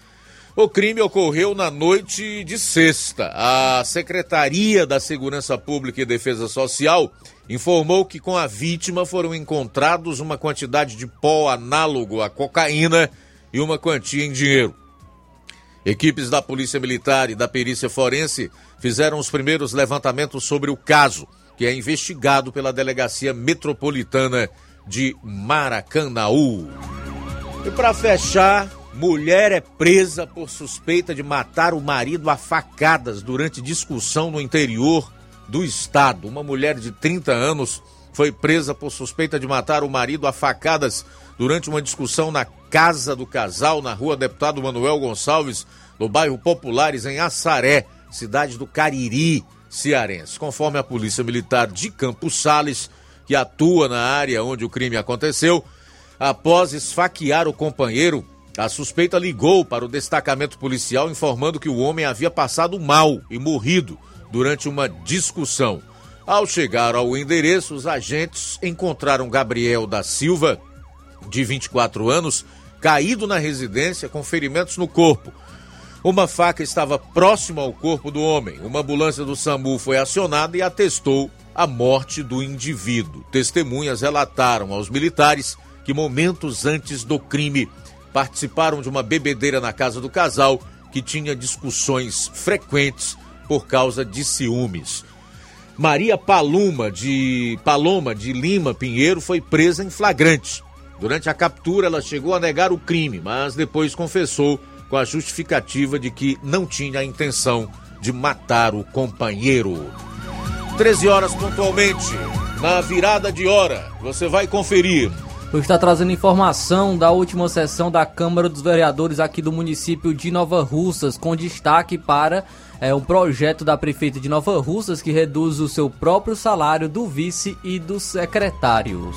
O crime ocorreu na noite de sexta. A Secretaria da Segurança Pública e Defesa Social informou que com a vítima foram encontrados uma quantidade de pó análogo à cocaína e uma quantia em dinheiro. Equipes da Polícia Militar e da Perícia Forense fizeram os primeiros levantamentos sobre o caso, que é investigado pela Delegacia Metropolitana de Maracanaú. E para fechar, mulher é presa por suspeita de matar o marido a facadas durante discussão no interior do estado. Uma mulher de 30 anos foi presa por suspeita de matar o marido a facadas durante uma discussão na casa do casal, na rua Deputado Manuel Gonçalves, no bairro Populares, em Assaré, cidade do Cariri, cearense. Conforme a Polícia Militar de Campos Sales, que atua na área onde o crime aconteceu, após esfaquear o companheiro, a suspeita ligou para o destacamento policial informando que o homem havia passado mal e morrido durante uma discussão. Ao chegar ao endereço, os agentes encontraram Gabriel da Silva, de 24 anos, caído na residência com ferimentos no corpo. Uma faca estava próxima ao corpo do homem. Uma ambulância do SAMU foi acionada e atestou a morte do indivíduo. Testemunhas relataram aos militares que momentos antes do crime participaram de uma bebedeira na casa do casal que tinha discussões frequentes por causa de ciúmes. Maria Paloma de Paloma de Lima Pinheiro foi presa em flagrante. Durante a captura, ela chegou a negar o crime, mas depois confessou com a justificativa de que não tinha a intenção de matar o companheiro. 13 horas pontualmente, na virada de hora, você vai conferir. Está trazendo informação da última sessão da Câmara dos Vereadores aqui do município de Nova Russas, com destaque para é, um projeto da prefeita de Nova Russas que reduz o seu próprio salário do vice e dos secretários.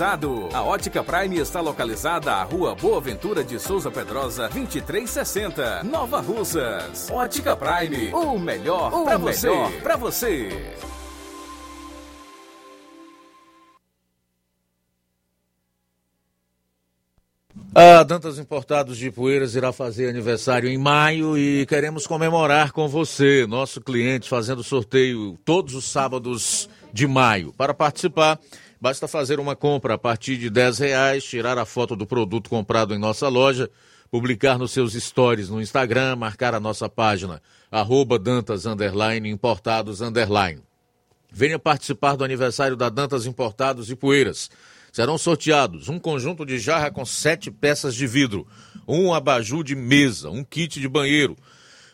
A Ótica Prime está localizada à Rua Boa Ventura de Souza Pedrosa, 2360, Nova Russas. Ótica Prime, o melhor para você. Pra você. A Dantas Importados de Poeiras irá fazer aniversário em maio e queremos comemorar com você, nosso cliente, fazendo sorteio todos os sábados de maio. Para participar, basta fazer uma compra a partir de 10 reais, tirar a foto do produto comprado em nossa loja, publicar nos seus stories no Instagram, marcar a nossa página, arroba Dantas underline, Importados underline. Venha participar do aniversário da Dantas Importados e Poeiras. Serão sorteados um conjunto de jarra com sete peças de vidro, um abajur de mesa, um kit de banheiro,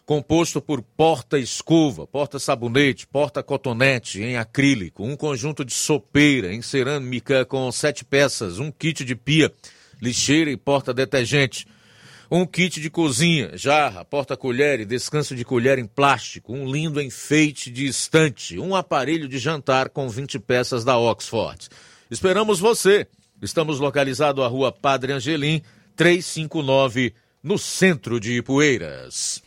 composto por porta-escova, porta-sabonete, porta-cotonete em acrílico, um conjunto de sopeira em cerâmica com sete peças, um kit de pia, lixeira e porta-detergente, um kit de cozinha, jarra, porta-colher e descanso de colher em plástico, um lindo enfeite de estante, um aparelho de jantar com 20 peças da Oxford. Esperamos você. Estamos localizados à rua Padre Angelim, 359, no centro de Ipueiras.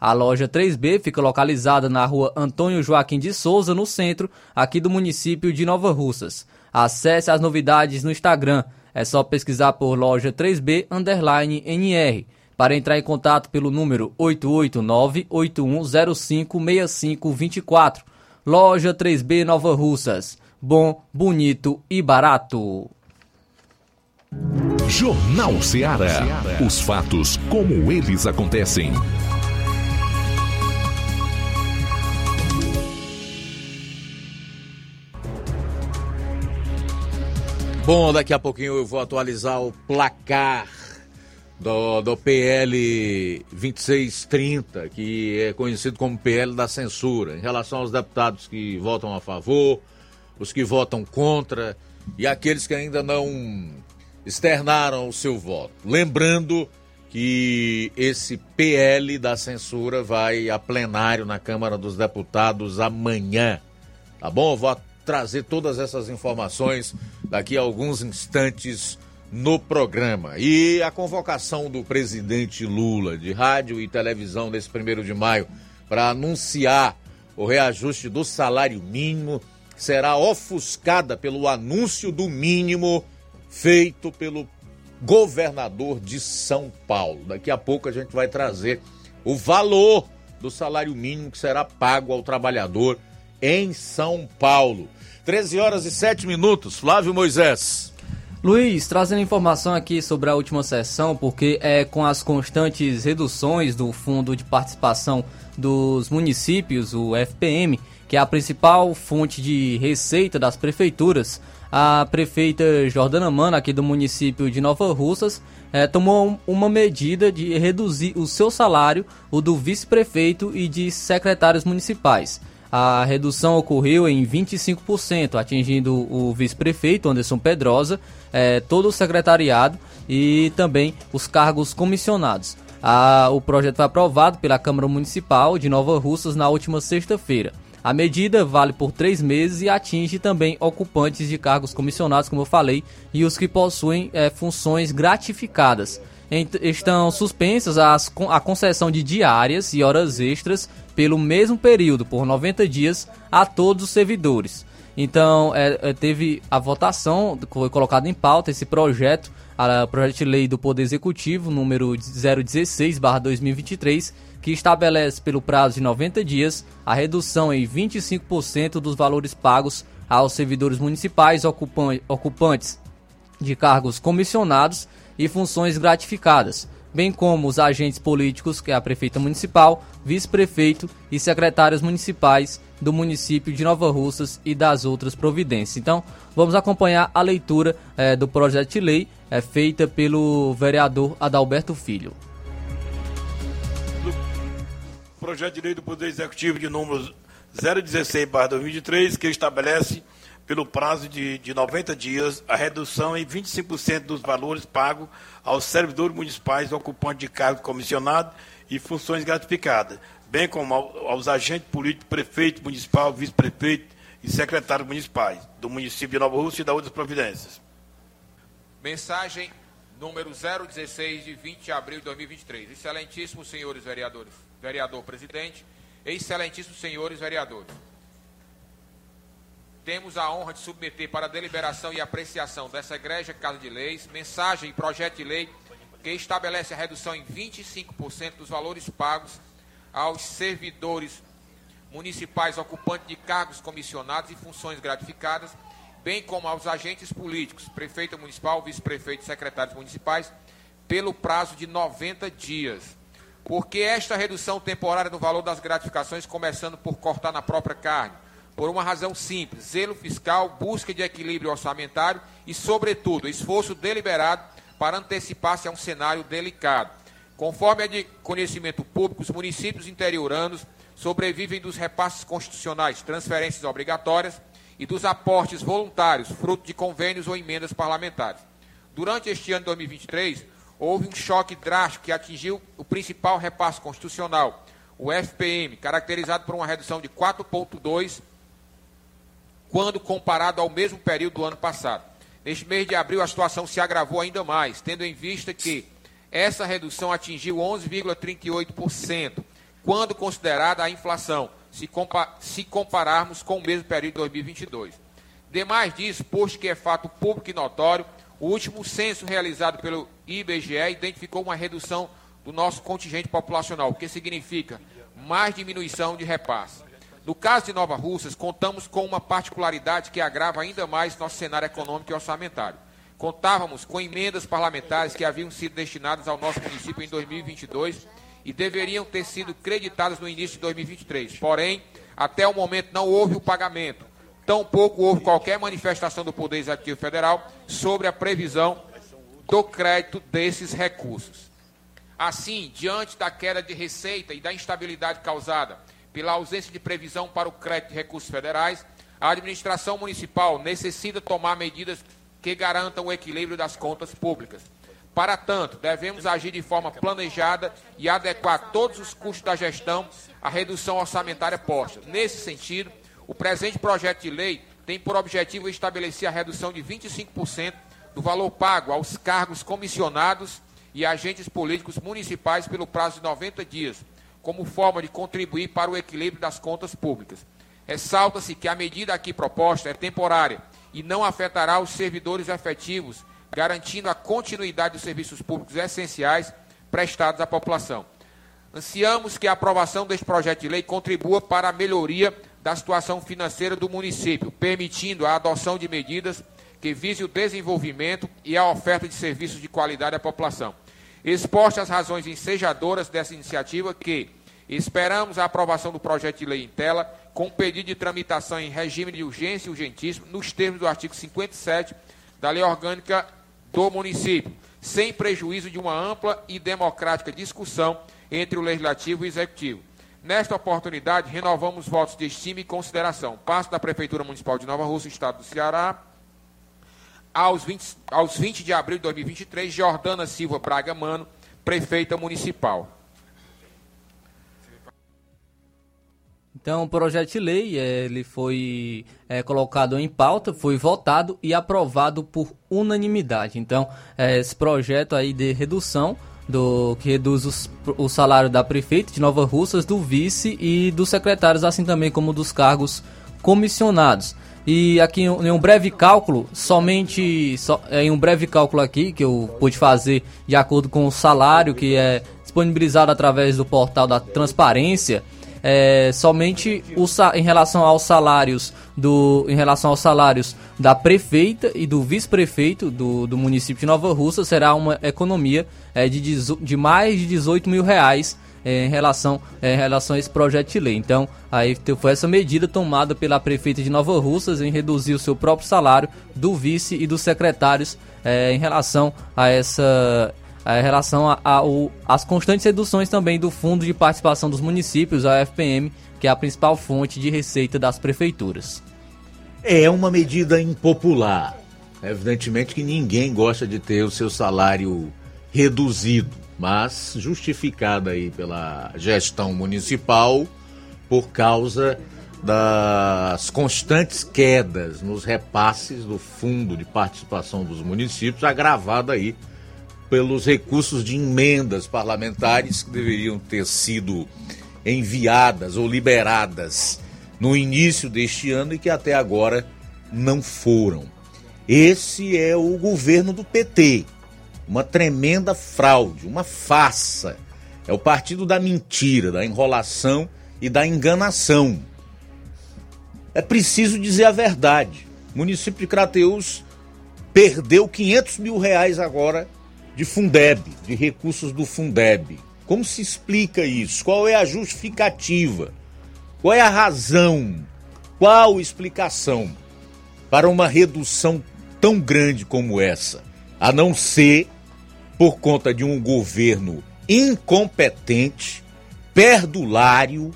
A loja 3B fica localizada na rua Antônio Joaquim de Souza, no centro, aqui do município de Nova Russas. Acesse as novidades no Instagram. É só pesquisar por loja 3B underline NR. Para entrar em contato pelo número 889-8105-6524. Loja 3B Nova Russas. Bom, bonito e barato. Jornal Ceará. Os fatos como eles acontecem. Bom, daqui a pouquinho eu vou atualizar o placar do, do PL 2630, que é conhecido como PL da censura, em relação aos deputados que votam a favor, os que votam contra e aqueles que ainda não externaram o seu voto. Lembrando que esse PL da censura vai a plenário na Câmara dos Deputados amanhã. Tá bom? Eu vou trazer todas essas informações daqui a alguns instantes no programa. E a convocação do presidente Lula de rádio e televisão nesse primeiro de maio para anunciar o reajuste do salário mínimo será ofuscada pelo anúncio do mínimo feito pelo governador de São Paulo. Daqui a pouco a gente vai trazer o valor do salário mínimo que será pago ao trabalhador em São Paulo. 13 horas e 7 minutos. Flávio Moisés. Luiz, trazendo informação aqui sobre a última sessão, porque é com as constantes reduções do Fundo de Participação dos Municípios, o FPM, que é a principal fonte de receita das prefeituras, a prefeita Jordana Mano, aqui do município de Nova Russas, é, tomou uma medida de reduzir o seu salário, o do vice-prefeito e de secretários municipais. A redução ocorreu em 25%, atingindo o vice-prefeito Anderson Pedrosa, é, todo o secretariado e também os cargos comissionados. O projeto foi aprovado pela Câmara Municipal de Nova Russas na última sexta-feira. A medida vale por três meses e atinge também ocupantes de cargos comissionados, como eu falei, e os que possuem é, funções gratificadas. Estão suspensas as, a concessão de diárias e horas extras pelo mesmo período, por 90 dias, a todos os servidores. Então, é, é, teve a votação, foi colocado em pauta esse projeto, a projeto de lei do Poder Executivo, número 016-2023, que estabelece pelo prazo de 90 dias a redução em 25% dos valores pagos aos servidores municipais ocupantes de cargos comissionados e funções gratificadas, bem como os agentes políticos, que é a prefeita municipal, vice-prefeito e secretários municipais do município de Nova Russas e das outras providências. Então, vamos acompanhar a leitura é, do projeto de lei é, feita pelo vereador Adalberto Filho projeto de lei do Poder Executivo de número 016-2023, que estabelece, pelo prazo de, de 90 dias, a redução em 25% dos valores pagos aos servidores municipais ocupantes de cargo comissionado e funções gratificadas, bem como aos agentes políticos, prefeito municipal, vice-prefeito e secretários municipais do município de Nova Rússia e da outras providências. Mensagem número 016 de 20 de abril de 2023. Excelentíssimos senhores vereadores vereador presidente, excelentíssimos senhores vereadores. Temos a honra de submeter para deliberação e apreciação dessa Igreja Casa de Leis mensagem e projeto de lei que estabelece a redução em 25% dos valores pagos aos servidores municipais ocupantes de cargos comissionados e funções gratificadas, bem como aos agentes políticos, prefeito municipal, vice-prefeito e secretários municipais, pelo prazo de 90 dias por que esta redução temporária do valor das gratificações, começando por cortar na própria carne? Por uma razão simples: zelo fiscal, busca de equilíbrio orçamentário e, sobretudo, esforço deliberado para antecipar-se a um cenário delicado. Conforme é de conhecimento público, os municípios interioranos sobrevivem dos repasses constitucionais, transferências obrigatórias e dos aportes voluntários, fruto de convênios ou emendas parlamentares. Durante este ano de 2023, houve um choque drástico que atingiu o principal repasse constitucional, o FPM, caracterizado por uma redução de 4,2% quando comparado ao mesmo período do ano passado. Neste mês de abril, a situação se agravou ainda mais, tendo em vista que essa redução atingiu 11,38%, quando considerada a inflação, se, compa se compararmos com o mesmo período de 2022. Demais disso, posto que é fato público e notório, o último censo realizado pelo IBGE identificou uma redução do nosso contingente populacional, o que significa mais diminuição de repasse. No caso de Nova Russas, contamos com uma particularidade que agrava ainda mais nosso cenário econômico e orçamentário. Contávamos com emendas parlamentares que haviam sido destinadas ao nosso município em 2022 e deveriam ter sido creditadas no início de 2023. Porém, até o momento não houve o pagamento tampouco houve qualquer manifestação do Poder Executivo Federal sobre a previsão do crédito desses recursos. Assim, diante da queda de receita e da instabilidade causada pela ausência de previsão para o crédito de recursos federais, a administração municipal necessita tomar medidas que garantam o equilíbrio das contas públicas. Para tanto, devemos agir de forma planejada e adequar todos os custos da gestão à redução orçamentária posta. Nesse sentido, o presente projeto de lei tem por objetivo estabelecer a redução de 25% do valor pago aos cargos comissionados e agentes políticos municipais pelo prazo de 90 dias, como forma de contribuir para o equilíbrio das contas públicas. Ressalta-se que a medida aqui proposta é temporária e não afetará os servidores efetivos, garantindo a continuidade dos serviços públicos essenciais prestados à população. Ansiamos que a aprovação deste projeto de lei contribua para a melhoria da situação financeira do município, permitindo a adoção de medidas que visem o desenvolvimento e a oferta de serviços de qualidade à população. Exposto as razões ensejadoras dessa iniciativa, que esperamos a aprovação do projeto de lei em tela, com pedido de tramitação em regime de urgência e urgentíssimo, nos termos do artigo 57 da Lei Orgânica do Município, sem prejuízo de uma ampla e democrática discussão entre o Legislativo e o Executivo. Nesta oportunidade, renovamos votos de estima e consideração. Passo da Prefeitura Municipal de Nova Rússia, Estado do Ceará, aos 20, aos 20 de abril de 2023, Jordana Silva Braga Mano, Prefeita Municipal. Então, o projeto de lei ele foi é, colocado em pauta, foi votado e aprovado por unanimidade. Então, é, esse projeto aí de redução do que reduz os, o salário da prefeita de Nova Russas, do vice e dos secretários, assim também como dos cargos comissionados. E aqui em um breve cálculo, somente so, em um breve cálculo aqui que eu pude fazer de acordo com o salário que é disponibilizado através do portal da transparência, é, somente o, em relação aos salários do em relação aos salários da prefeita e do vice-prefeito do, do município de Nova Russa será uma economia é, de, de mais de 18 mil reais é, em, relação, é, em relação a esse projeto de lei. Então, aí foi essa medida tomada pela prefeita de Nova Russas em reduzir o seu próprio salário do vice e dos secretários é, em relação a essa em relação às constantes reduções também do Fundo de Participação dos Municípios, a FPM, que é a principal fonte de receita das prefeituras. É uma medida impopular. Evidentemente que ninguém gosta de ter o seu salário reduzido, mas justificada aí pela gestão municipal por causa das constantes quedas nos repasses do Fundo de Participação dos Municípios, agravada aí pelos recursos de emendas parlamentares que deveriam ter sido enviadas ou liberadas no início deste ano e que até agora não foram. Esse é o governo do PT. Uma tremenda fraude, uma farsa. É o partido da mentira, da enrolação e da enganação. É preciso dizer a verdade. O município de Crateus perdeu 500 mil reais agora de Fundeb, de recursos do Fundeb. Como se explica isso? Qual é a justificativa? Qual é a razão? Qual explicação para uma redução tão grande como essa? A não ser por conta de um governo incompetente, perdulário,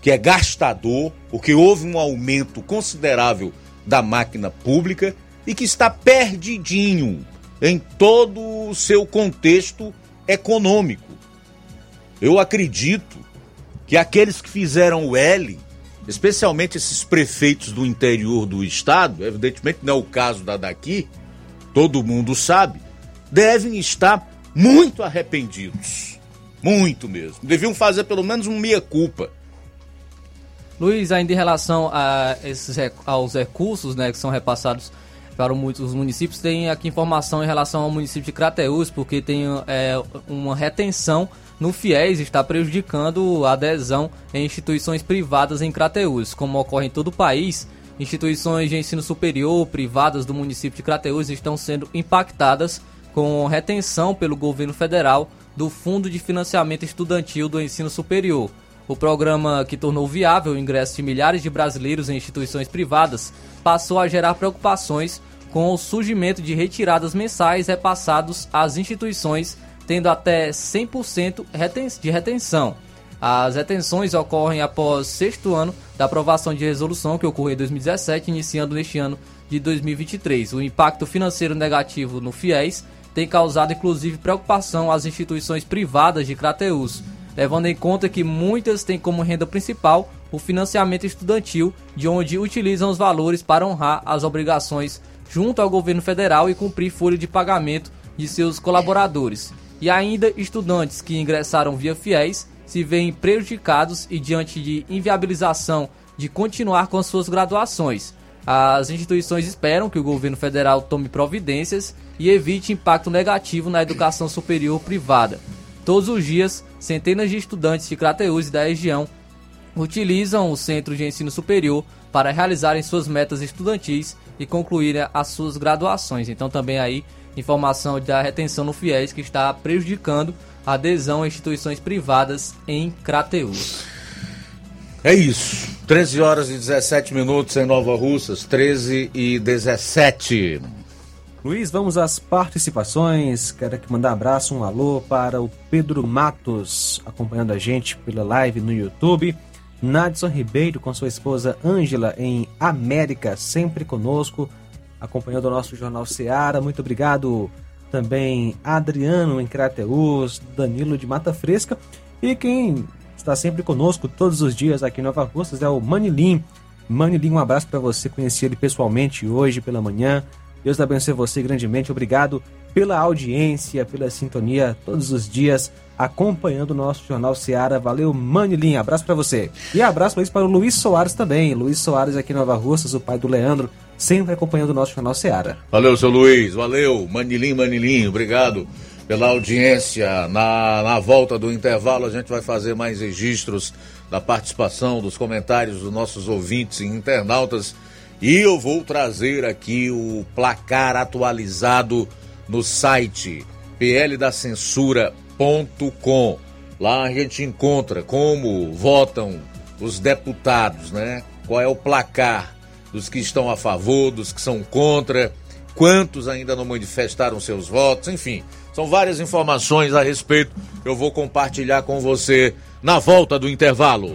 que é gastador, porque houve um aumento considerável da máquina pública e que está perdidinho em todo o seu contexto econômico. Eu acredito que aqueles que fizeram o L, especialmente esses prefeitos do interior do estado, evidentemente não é o caso da daqui, todo mundo sabe, devem estar muito arrependidos. Muito mesmo. Deviam fazer pelo menos um meia-culpa. Luiz, ainda em relação a esses, aos recursos né, que são repassados para os municípios. Tem aqui informação em relação ao município de Crateús, porque tem é, uma retenção no FIES, está prejudicando a adesão em instituições privadas em Crateús. Como ocorre em todo o país, instituições de ensino superior privadas do município de Crateús estão sendo impactadas com retenção pelo governo federal do Fundo de Financiamento Estudantil do Ensino Superior. O programa que tornou viável o ingresso de milhares de brasileiros em instituições privadas passou a gerar preocupações com o surgimento de retiradas mensais repassados às instituições, tendo até 100% de retenção. As retenções ocorrem após sexto ano da aprovação de resolução que ocorreu em 2017, iniciando neste ano de 2023. O impacto financeiro negativo no FIES tem causado inclusive preocupação às instituições privadas de Crateus levando em conta que muitas têm como renda principal o financiamento estudantil, de onde utilizam os valores para honrar as obrigações junto ao governo federal e cumprir folha de pagamento de seus colaboradores. E ainda estudantes que ingressaram via FIES se veem prejudicados e diante de inviabilização de continuar com suas graduações. As instituições esperam que o governo federal tome providências e evite impacto negativo na educação superior privada. Todos os dias, centenas de estudantes de Crateús e da região utilizam o centro de ensino superior para realizarem suas metas estudantis e concluírem as suas graduações. Então também aí informação da retenção no FIES que está prejudicando a adesão a instituições privadas em Crateús. É isso. 13 horas e 17 minutos em Nova Russas, 13 e 17. Luiz, vamos às participações. Quero aqui mandar um abraço, um alô para o Pedro Matos, acompanhando a gente pela live no YouTube. Nadson Ribeiro com sua esposa Ângela em América, sempre conosco, acompanhando o nosso Jornal Seara. Muito obrigado também Adriano em Crateus, Danilo de Mata Fresca e quem está sempre conosco todos os dias aqui em Nova Russas é o Manilim. Manilim, um abraço para você, conheci ele pessoalmente hoje pela manhã. Deus abençoe você grandemente. Obrigado pela audiência, pela sintonia todos os dias acompanhando o nosso Jornal Seara. Valeu, Manilim. Abraço para você. E abraço para o Luiz Soares também. Luiz Soares aqui em Nova Russas, o pai do Leandro, sempre acompanhando o nosso Jornal Seara. Valeu, seu Luiz. Valeu, Manilim, Manilim. Obrigado pela audiência. Na, na volta do intervalo, a gente vai fazer mais registros da participação, dos comentários dos nossos ouvintes e internautas. E eu vou trazer aqui o placar atualizado no site pldacensura.com. Lá a gente encontra como votam os deputados, né? Qual é o placar dos que estão a favor, dos que são contra, quantos ainda não manifestaram seus votos, enfim. São várias informações a respeito. Eu vou compartilhar com você na volta do intervalo.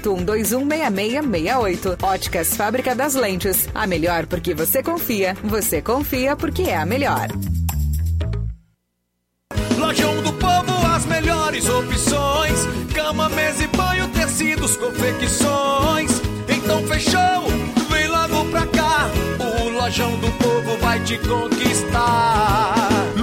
81216668. Óticas Fábrica das Lentes. A melhor porque você confia. Você confia porque é a melhor. Lojão do Povo, as melhores opções: cama, mesa e banho, tecidos, confecções. Então fechou, vem logo pra cá. O Lojão do Povo vai te conquistar.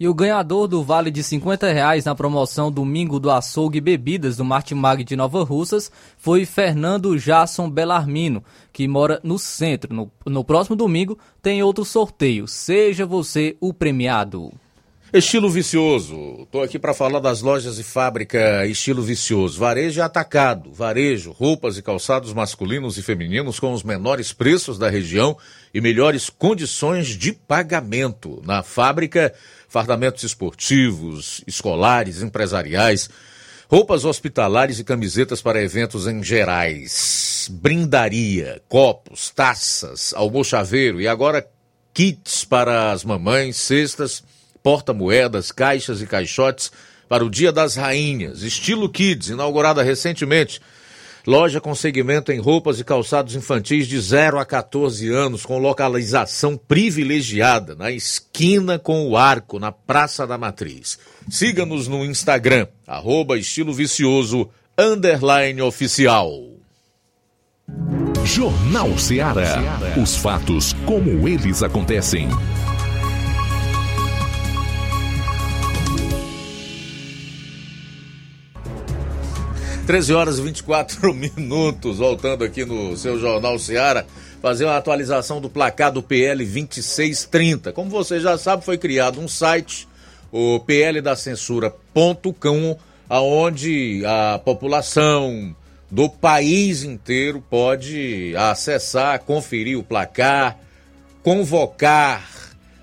E o ganhador do vale de 50 reais na promoção Domingo do Açougue Bebidas do Martimag de Nova Russas foi Fernando Jasson Belarmino, que mora no centro. No, no próximo domingo tem outro sorteio. Seja você o premiado. Estilo Vicioso. Estou aqui para falar das lojas e fábrica Estilo Vicioso. Varejo e atacado. Varejo, roupas e calçados masculinos e femininos com os menores preços da região e melhores condições de pagamento. Na fábrica, fardamentos esportivos, escolares, empresariais, roupas hospitalares e camisetas para eventos em gerais. Brindaria, copos, taças, almochaveiro e agora kits para as mamães, cestas porta-moedas, caixas e caixotes para o Dia das Rainhas, estilo Kids, inaugurada recentemente. Loja com segmento em roupas e calçados infantis de 0 a 14 anos, com localização privilegiada, na esquina com o arco, na Praça da Matriz. Siga-nos no Instagram, arroba estilo vicioso, underline oficial. Jornal Ceará. Os fatos como eles acontecem. 13 horas e 24 minutos, voltando aqui no seu Jornal Seara, fazer uma atualização do placar do PL 2630. Como você já sabe, foi criado um site, o pldacensura.com, aonde a população do país inteiro pode acessar, conferir o placar, convocar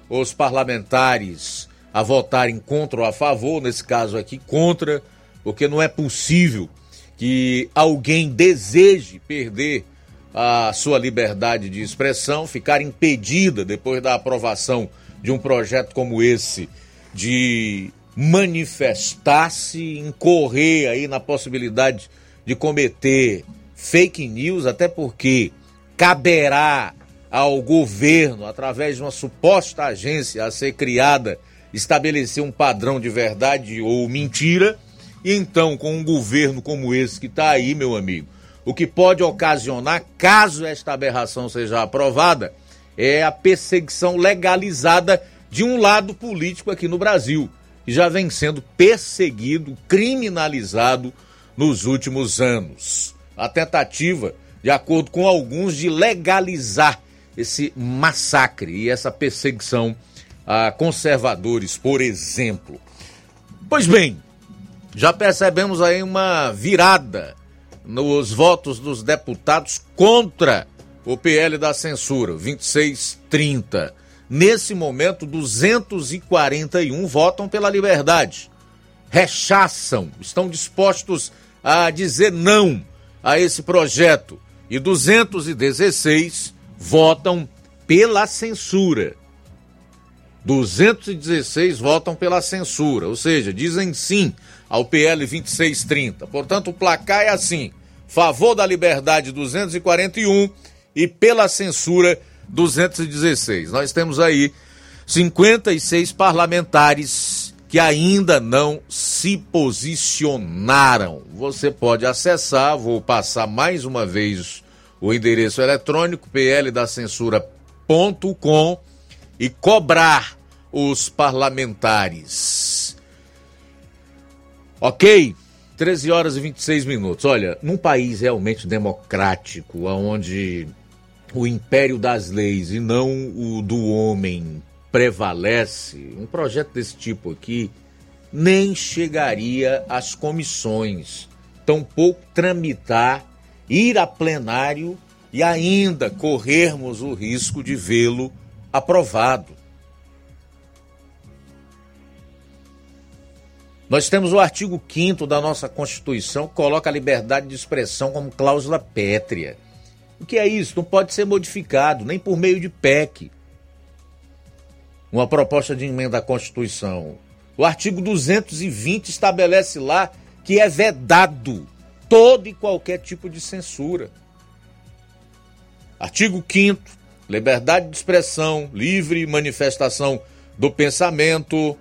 os parlamentares a votarem contra ou a favor, nesse caso aqui contra, porque não é possível que alguém deseje perder a sua liberdade de expressão, ficar impedida depois da aprovação de um projeto como esse de manifestar-se, incorrer aí na possibilidade de cometer fake news, até porque caberá ao governo, através de uma suposta agência a ser criada, estabelecer um padrão de verdade ou mentira então, com um governo como esse que está aí, meu amigo, o que pode ocasionar, caso esta aberração seja aprovada, é a perseguição legalizada de um lado político aqui no Brasil, que já vem sendo perseguido, criminalizado nos últimos anos. A tentativa, de acordo com alguns, de legalizar esse massacre e essa perseguição a conservadores, por exemplo. Pois bem, já percebemos aí uma virada nos votos dos deputados contra o PL da censura, 2630. Nesse momento, 241 votam pela liberdade. Rechaçam, estão dispostos a dizer não a esse projeto. E 216 votam pela censura. 216 votam pela censura, ou seja, dizem sim ao PL 2630. Portanto, o placar é assim: favor da liberdade 241 e pela censura 216. Nós temos aí 56 parlamentares que ainda não se posicionaram. Você pode acessar, vou passar mais uma vez o endereço eletrônico pldacensura.com e cobrar os parlamentares Ok? 13 horas e 26 minutos. Olha, num país realmente democrático, onde o império das leis e não o do homem prevalece, um projeto desse tipo aqui nem chegaria às comissões, tampouco tramitar, ir a plenário e ainda corrermos o risco de vê-lo aprovado. Nós temos o artigo 5 da nossa Constituição que coloca a liberdade de expressão como cláusula pétrea. O que é isso? Não pode ser modificado, nem por meio de PEC. uma proposta de emenda à Constituição. O artigo 220 estabelece lá que é vedado todo e qualquer tipo de censura. Artigo 5 liberdade de expressão, livre manifestação do pensamento,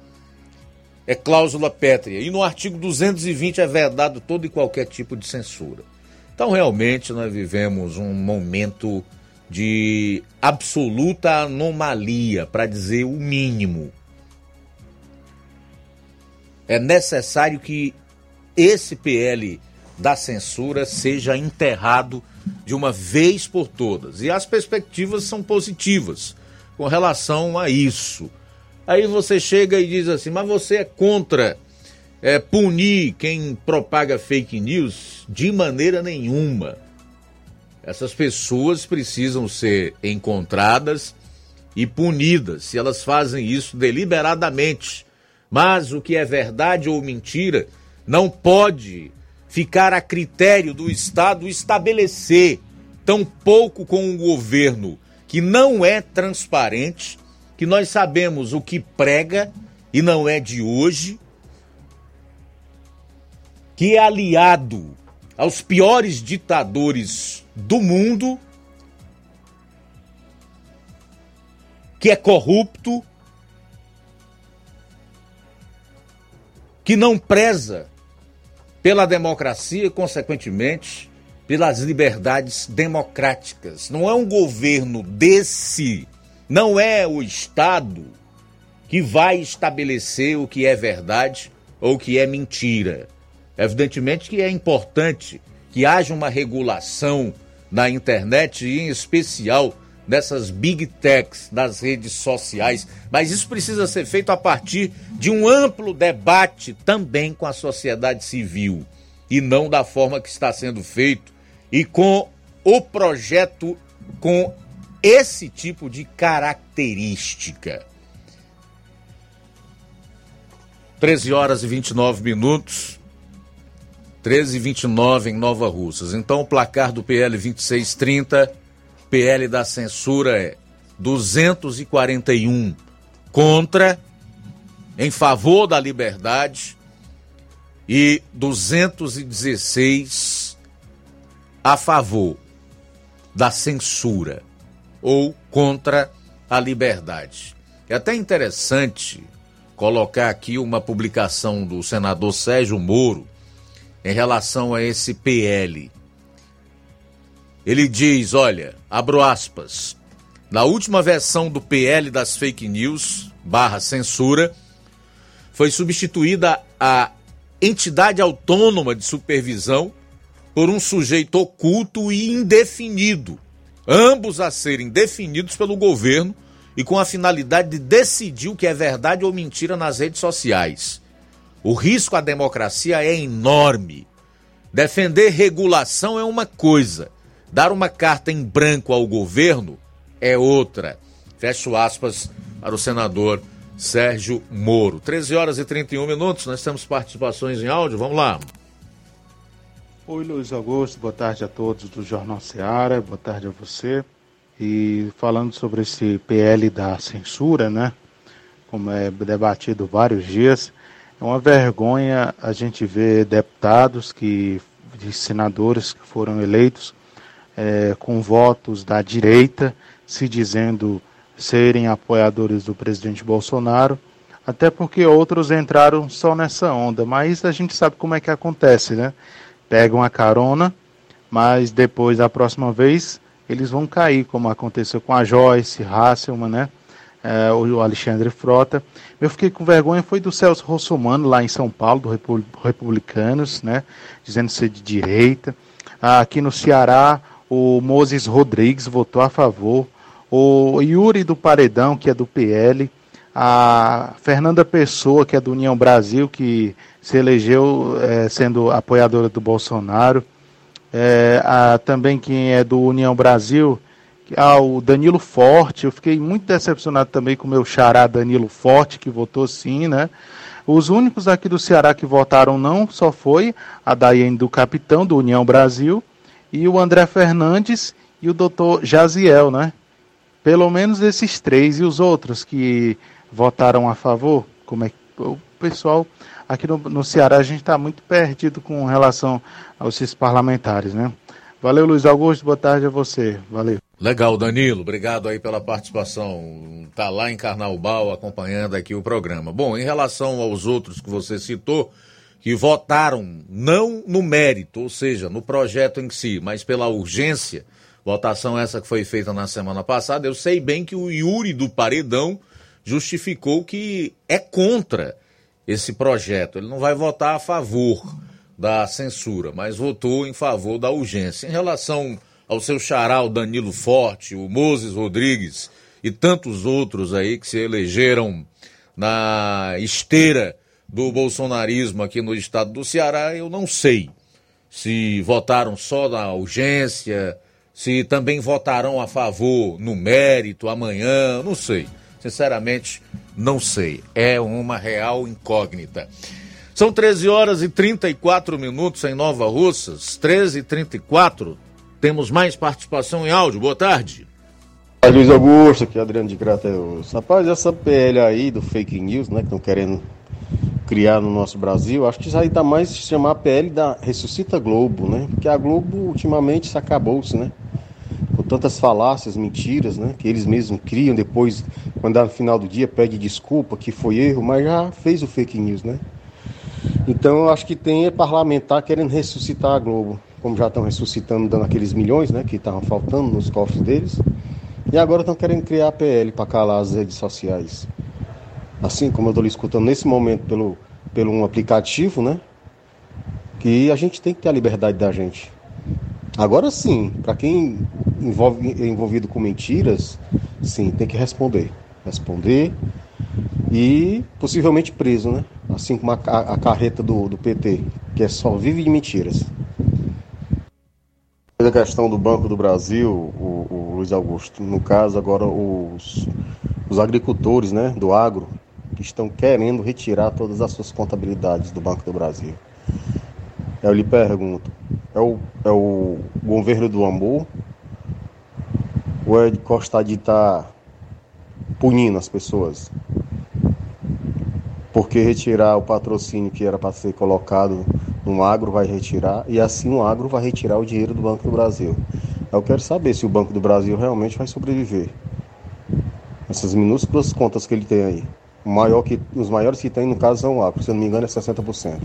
é cláusula pétrea. E no artigo 220 é vedado todo e qualquer tipo de censura. Então, realmente, nós vivemos um momento de absoluta anomalia, para dizer o mínimo. É necessário que esse PL da censura seja enterrado de uma vez por todas. E as perspectivas são positivas com relação a isso. Aí você chega e diz assim: mas você é contra é, punir quem propaga fake news? De maneira nenhuma. Essas pessoas precisam ser encontradas e punidas se elas fazem isso deliberadamente. Mas o que é verdade ou mentira não pode ficar a critério do Estado estabelecer, tampouco com um governo que não é transparente, que nós sabemos o que prega e não é de hoje, que é aliado aos piores ditadores do mundo, que é corrupto, que não preza pela democracia e, consequentemente, pelas liberdades democráticas. Não é um governo desse, não é o Estado que vai estabelecer o que é verdade ou o que é mentira. Evidentemente que é importante que haja uma regulação na internet e, em especial, dessas big techs das redes sociais, mas isso precisa ser feito a partir de um amplo debate também com a sociedade civil e não da forma que está sendo feito e com o projeto com esse tipo de característica. 13 horas e 29 minutos. 13 e 29 em Nova Russas. Então o placar do PL 2630 PL da censura é 241 contra, em favor da liberdade, e 216 a favor da censura ou contra a liberdade. É até interessante colocar aqui uma publicação do senador Sérgio Moro em relação a esse PL. Ele diz: olha, abro aspas, na última versão do PL das fake news, barra censura, foi substituída a entidade autônoma de supervisão por um sujeito oculto e indefinido, ambos a serem definidos pelo governo e com a finalidade de decidir o que é verdade ou mentira nas redes sociais. O risco à democracia é enorme. Defender regulação é uma coisa, Dar uma carta em branco ao governo é outra. Fecho aspas para o senador Sérgio Moro. 13 horas e 31 minutos, nós temos participações em áudio, vamos lá. Oi, Luiz Augusto, boa tarde a todos do Jornal Seara, boa tarde a você. E falando sobre esse PL da censura, né? Como é debatido vários dias, é uma vergonha a gente ver deputados que, de senadores que foram eleitos é, com votos da direita, se dizendo serem apoiadores do presidente Bolsonaro, até porque outros entraram só nessa onda. Mas a gente sabe como é que acontece, né? Pegam a carona, mas depois, da próxima vez, eles vão cair, como aconteceu com a Joyce, Hasselman, né? É, o Alexandre Frota. Eu fiquei com vergonha, foi do Celso Rossomano, lá em São Paulo, do Republicanos, né? Dizendo ser de direita. Aqui no Ceará, o Moses Rodrigues votou a favor, o Yuri do Paredão, que é do PL, a Fernanda Pessoa, que é do União Brasil, que se elegeu é, sendo apoiadora do Bolsonaro, é, a, também quem é do União Brasil, ah, o Danilo Forte, eu fiquei muito decepcionado também com o meu xará Danilo Forte, que votou sim, né? Os únicos aqui do Ceará que votaram não só foi a Daiane do Capitão, do União Brasil, e o André Fernandes e o doutor Jaziel, né? Pelo menos esses três e os outros que votaram a favor? Como é que o pessoal aqui no, no Ceará a gente está muito perdido com relação aos parlamentares, né? Valeu, Luiz Augusto. Boa tarde a você. Valeu. Legal, Danilo. Obrigado aí pela participação. Tá lá em Carnaubal acompanhando aqui o programa. Bom, em relação aos outros que você citou, que votaram não no mérito, ou seja, no projeto em si, mas pela urgência, votação essa que foi feita na semana passada, eu sei bem que o Yuri do Paredão justificou que é contra esse projeto. Ele não vai votar a favor da censura, mas votou em favor da urgência. Em relação ao seu xará, o Danilo Forte, o Moses Rodrigues e tantos outros aí que se elegeram na esteira do bolsonarismo aqui no estado do Ceará, eu não sei se votaram só na urgência, se também votarão a favor no mérito amanhã, não sei. Sinceramente, não sei. É uma real incógnita. São 13 horas e 34 minutos em Nova Russas. 13 e 34. Temos mais participação em áudio. Boa tarde. Luiz Augusto, aqui é Adriano de Crateus. Rapaz, essa PL aí do fake news, né, que estão querendo criar no nosso Brasil, acho que isso aí tá mais chamar a PL da Ressuscita Globo, né? Porque a Globo ultimamente se acabou-se, né? Com tantas falácias, mentiras, né? Que eles mesmos criam, depois, quando no final do dia, pede desculpa que foi erro, mas já fez o fake news, né? Então eu acho que tem parlamentar querendo ressuscitar a Globo, como já estão ressuscitando, dando aqueles milhões, né? Que estavam faltando nos cofres deles. E agora estão querendo criar a PL para calar as redes sociais assim como eu estou lhe escutando nesse momento pelo, pelo um aplicativo, né? Que a gente tem que ter a liberdade da gente. Agora sim, para quem envolve, é envolvido com mentiras, sim, tem que responder. Responder e possivelmente preso, né? Assim como a, a, carreta do, do PT, que é só vive de mentiras. A questão do Banco do Brasil, o, o Luiz Augusto, no caso agora os, os agricultores né, do agro, que estão querendo retirar todas as suas contabilidades do Banco do Brasil. Eu lhe pergunto, é o, é o governo do amor ou é de gostar de estar tá punindo as pessoas? Porque retirar o patrocínio que era para ser colocado no agro vai retirar e assim o agro vai retirar o dinheiro do Banco do Brasil. Eu quero saber se o Banco do Brasil realmente vai sobreviver. Essas minúsculas contas que ele tem aí. Maior que, os maiores que tem, no caso, são o Acre, se eu não me engano, é 60%.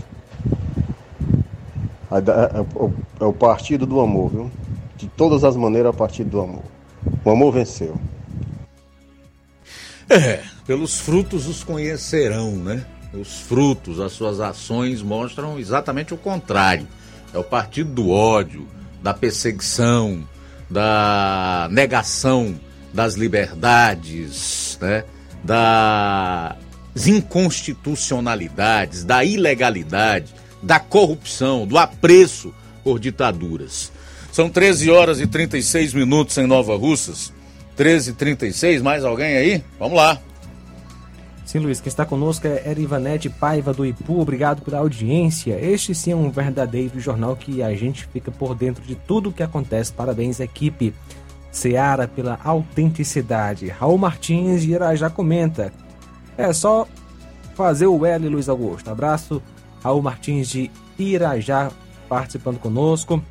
É, é, é o partido do amor, viu? De todas as maneiras, é o partido do amor. O amor venceu. É, pelos frutos os conhecerão, né? Os frutos, as suas ações mostram exatamente o contrário. É o partido do ódio, da perseguição, da negação das liberdades, né? das inconstitucionalidades, da ilegalidade, da corrupção, do apreço por ditaduras. São 13 horas e 36 minutos em Nova Russas. 13 e 36, mais alguém aí? Vamos lá. Sim, Luiz, quem está conosco é Erivanete Paiva do Ipu. Obrigado pela audiência. Este sim é um verdadeiro jornal que a gente fica por dentro de tudo o que acontece. Parabéns, equipe. Seara pela autenticidade. Raul Martins de Irajá comenta. É só fazer o L, Luiz Augusto. Abraço, Raul Martins de Irajá participando conosco.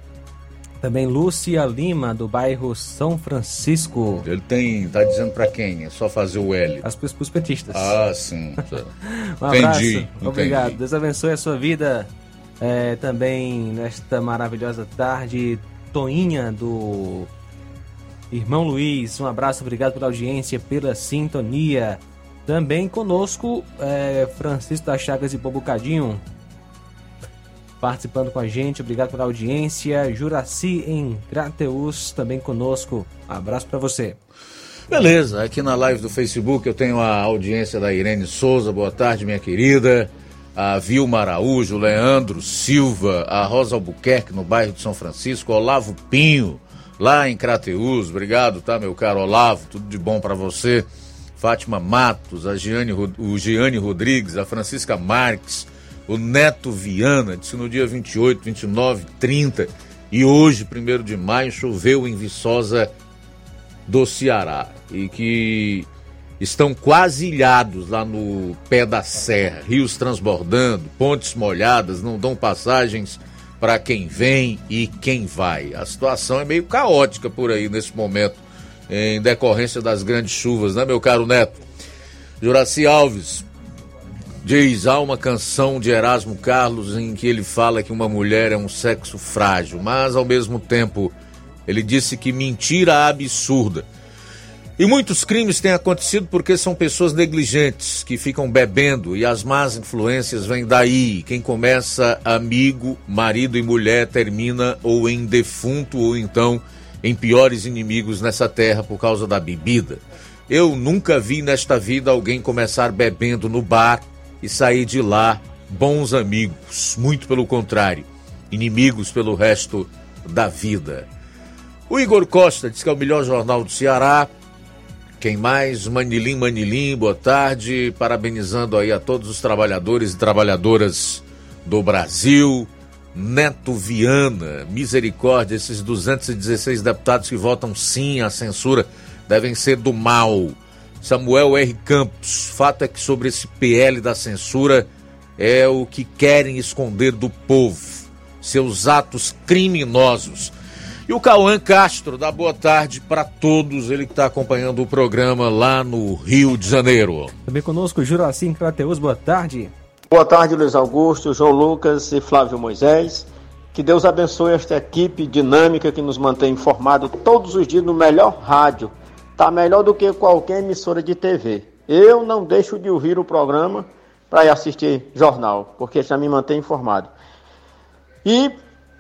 Também Lúcia Lima, do bairro São Francisco. Ele tem. tá dizendo para quem? É só fazer o L. As pros petistas. Ah, sim. um abraço. Entendi. Obrigado. Deus abençoe a sua vida. É, também nesta maravilhosa tarde. Toinha do Irmão Luiz, um abraço, obrigado pela audiência, pela sintonia. Também conosco, é, Francisco das Chagas e Bobucadinho, participando com a gente, obrigado pela audiência. Juraci em Grateus, também conosco. Abraço para você. Beleza, aqui na live do Facebook eu tenho a audiência da Irene Souza, boa tarde, minha querida. A Vilma Araújo, Leandro Silva, a Rosa Albuquerque no bairro de São Francisco, Olavo Pinho, lá em Crateus. Obrigado, tá, meu caro Olavo? Tudo de bom para você. Fátima Matos, a Giane, o Giane Rodrigues, a Francisca Marques, o Neto Viana, disse no dia 28, 29, 30 e hoje, 1 de maio, choveu em Viçosa do Ceará. E que estão quase ilhados lá no pé da serra, rios transbordando, pontes molhadas, não dão passagens para quem vem e quem vai. A situação é meio caótica por aí nesse momento, em decorrência das grandes chuvas, né, meu caro Neto? Juraci Alves diz: há uma canção de Erasmo Carlos em que ele fala que uma mulher é um sexo frágil, mas ao mesmo tempo ele disse que mentira absurda. E muitos crimes têm acontecido porque são pessoas negligentes que ficam bebendo e as más influências vêm daí. Quem começa amigo, marido e mulher termina ou em defunto ou então em piores inimigos nessa terra por causa da bebida. Eu nunca vi nesta vida alguém começar bebendo no bar e sair de lá bons amigos. Muito pelo contrário, inimigos pelo resto da vida. O Igor Costa diz que é o melhor jornal do Ceará. Quem mais? Manilim, Manilim, boa tarde. Parabenizando aí a todos os trabalhadores e trabalhadoras do Brasil. Neto Viana, misericórdia, esses 216 deputados que votam sim à censura devem ser do mal. Samuel R. Campos, fato é que sobre esse PL da censura é o que querem esconder do povo, seus atos criminosos. E o Cauã Castro, dá boa tarde para todos, ele que está acompanhando o programa lá no Rio de Janeiro. Também conosco, Juracim Crateus, boa tarde. Boa tarde, Luiz Augusto, João Lucas e Flávio Moisés. Que Deus abençoe esta equipe dinâmica que nos mantém informado todos os dias no melhor rádio. Tá melhor do que qualquer emissora de TV. Eu não deixo de ouvir o programa para ir assistir jornal, porque já me mantém informado. E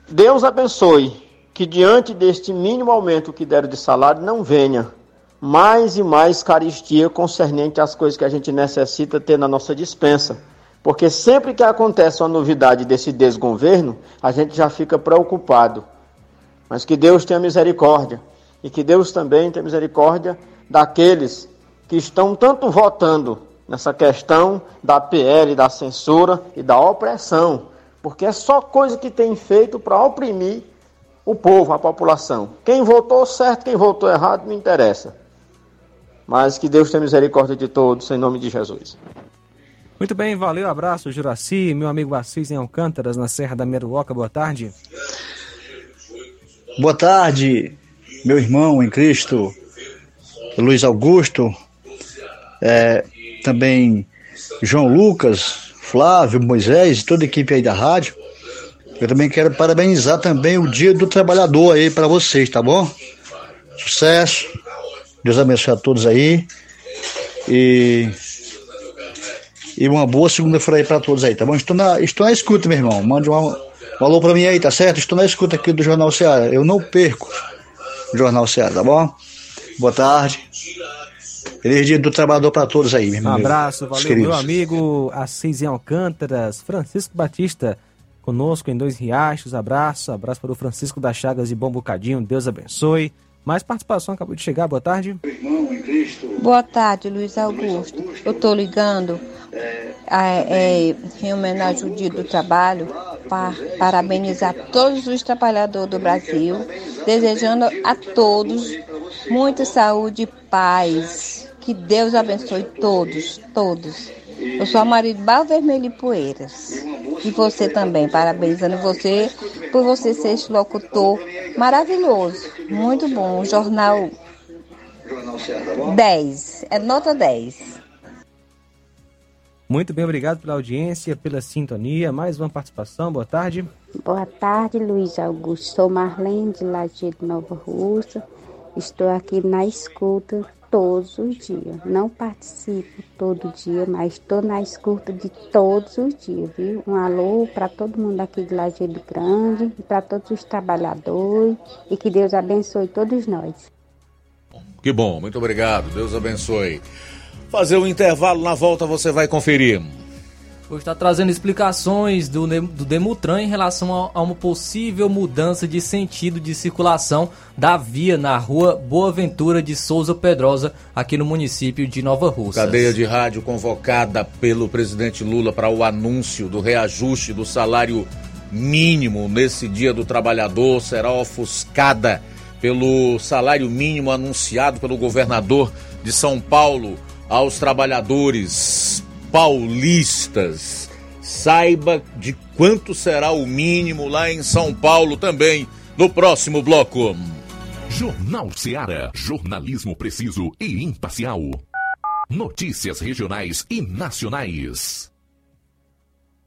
Deus abençoe que diante deste mínimo aumento que deram de salário não venha mais e mais caristia concernente às coisas que a gente necessita ter na nossa dispensa. Porque sempre que acontece uma novidade desse desgoverno, a gente já fica preocupado. Mas que Deus tenha misericórdia. E que Deus também tenha misericórdia daqueles que estão tanto votando nessa questão da PL, da censura e da opressão. Porque é só coisa que tem feito para oprimir o povo, a população. Quem votou certo, quem votou errado, não interessa. Mas que Deus tenha misericórdia de todos, em nome de Jesus. Muito bem, valeu, abraço, Juraci, meu amigo Assis em Alcântaras, na Serra da Meruoca, boa tarde. Boa tarde, meu irmão em Cristo, Luiz Augusto, é, também João Lucas, Flávio, Moisés, toda a equipe aí da rádio. Eu também quero parabenizar também o Dia do Trabalhador aí para vocês, tá bom? Sucesso. Deus abençoe a todos aí. E e uma boa segunda-feira aí para todos aí, tá bom? Estou na, estou na escuta, meu irmão. Mande um, um alô para mim aí, tá certo? Estou na escuta aqui do Jornal Ceará. Eu não perco o Jornal Ceará, tá bom? Boa tarde. Feliz dia do trabalhador para todos aí, meu irmão. Um abraço, valeu, meu amigo Assis em Alcântaras, Francisco Batista, conosco em Dois Riachos. Abraço, abraço para o Francisco das Chagas e Bom Bocadinho, Deus abençoe. Mais participação acabou de chegar, boa tarde. Boa tarde, Luiz Augusto. Eu estou ligando é, em homenagem ao Dia do Trabalho para parabenizar todos os trabalhadores do Brasil, desejando a todos muita saúde e paz. Que Deus abençoe todos, todos. Eu sou a marido Bar Vermelho e Poeiras. E você também, parabenizando você por você ser esse locutor maravilhoso. Muito bom. O jornal 10. É nota 10. Muito bem, obrigado pela audiência, pela sintonia. Mais uma participação, boa tarde. Boa tarde, Luiz Augusto. Sou Marlene de Lajeado Nova Russa. Estou aqui na escuta todos os dias. Não participo todo dia, mas estou na escuta de todos os dias, viu? Um alô para todo mundo aqui de Lajeado Grande, para todos os trabalhadores e que Deus abençoe todos nós. Que bom, muito obrigado. Deus abençoe. Fazer um intervalo, na volta você vai conferir. Hoje está trazendo explicações do, do Demutran em relação a, a, uma possível mudança de sentido de circulação da via na rua Boa Ventura de Souza Pedrosa, aqui no município de Nova Rússia. Cadeia de rádio convocada pelo presidente Lula para o anúncio do reajuste do salário mínimo nesse dia do trabalhador será ofuscada pelo salário mínimo anunciado pelo governador de São Paulo aos trabalhadores paulistas. Saiba de quanto será o mínimo lá em São Paulo também no próximo bloco. Jornal Seara. Jornalismo preciso e imparcial. Notícias regionais e nacionais.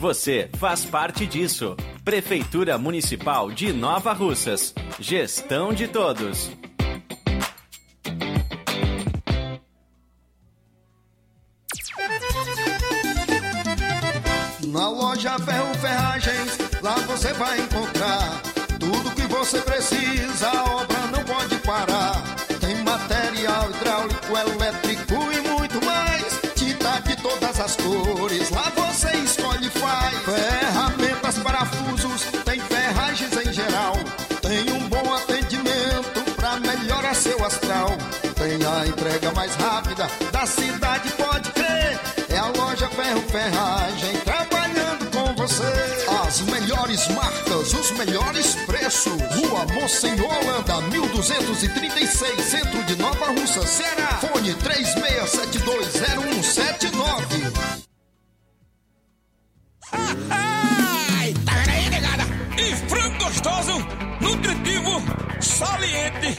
Você faz parte disso. Prefeitura Municipal de Nova Russas. Gestão de todos. Na loja Ferro Ferragens, lá você vai encontrar tudo que você precisa, a obra não pode parar. Tem material hidráulico, elétrico e muito mais. Tinta de todas as cores, lá astral. Tem a entrega mais rápida da cidade, pode crer. É a loja Ferro Ferragem trabalhando com você. As melhores marcas, os melhores preços. Rua Monsenhor Holanda, 1236, centro de Nova Russa, Ceará. Fone 36720179. Ai, tá aí, negada? E frango gostoso, nutritivo, saliente,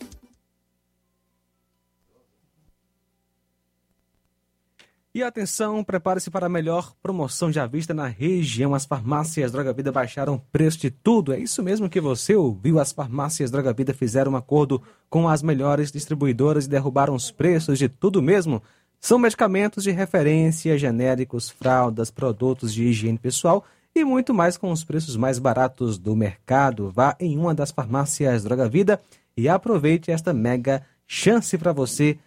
E atenção, prepare-se para a melhor promoção já vista na região. As farmácias Droga Vida baixaram o preço de tudo. É isso mesmo que você ouviu. As farmácias Droga Vida fizeram um acordo com as melhores distribuidoras e derrubaram os preços de tudo mesmo. São medicamentos de referência, genéricos, fraldas, produtos de higiene pessoal e muito mais com os preços mais baratos do mercado. Vá em uma das farmácias Droga Vida e aproveite esta mega chance para você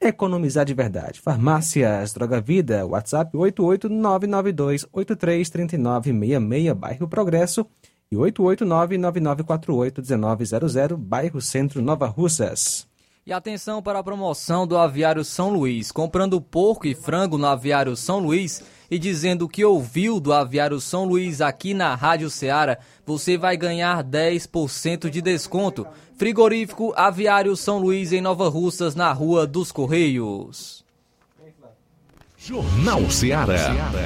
economizar de verdade. Farmácias Droga Vida, WhatsApp 88992833966, bairro Progresso, e 88999481900, bairro Centro, Nova Russas. E atenção para a promoção do Aviário São Luís. Comprando porco e frango no Aviário São Luís e dizendo que ouviu do Aviário São Luís aqui na Rádio Ceará, você vai ganhar 10% de desconto. Frigorífico Aviário São Luís em Nova Russas, na Rua dos Correios. Jornal Seara.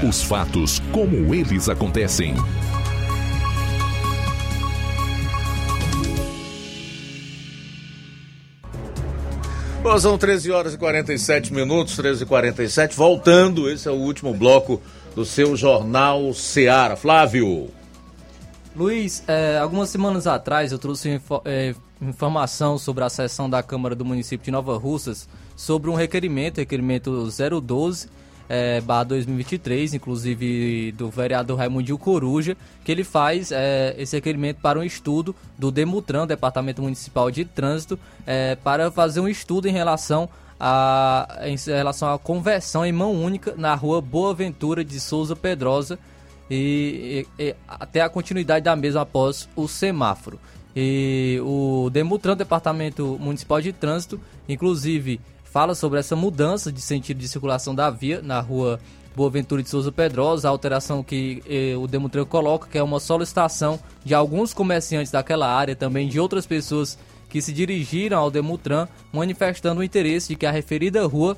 Os fatos como eles acontecem. Bom, são 13 horas e 47 minutos, 13 e 47 Voltando, esse é o último bloco do seu Jornal Seara. Flávio. Luiz, é, algumas semanas atrás eu trouxe info, é, informação sobre a sessão da Câmara do município de Nova Russas sobre um requerimento, requerimento 012, é, barra 2023, inclusive do vereador Raimundo Coruja, que ele faz é, esse requerimento para um estudo do Demutran, Departamento Municipal de Trânsito, é, para fazer um estudo em relação a, em relação à conversão em mão única na rua Boa Ventura de Souza Pedrosa, e, e, e, até a continuidade da mesma após o semáforo. E o Demutran, Departamento Municipal de Trânsito, inclusive fala sobre essa mudança de sentido de circulação da via na rua Boa Ventura de Souza Pedrosa, a alteração que eh, o Demutran coloca, que é uma solicitação de alguns comerciantes daquela área, também de outras pessoas que se dirigiram ao Demutran, manifestando o interesse de que a referida rua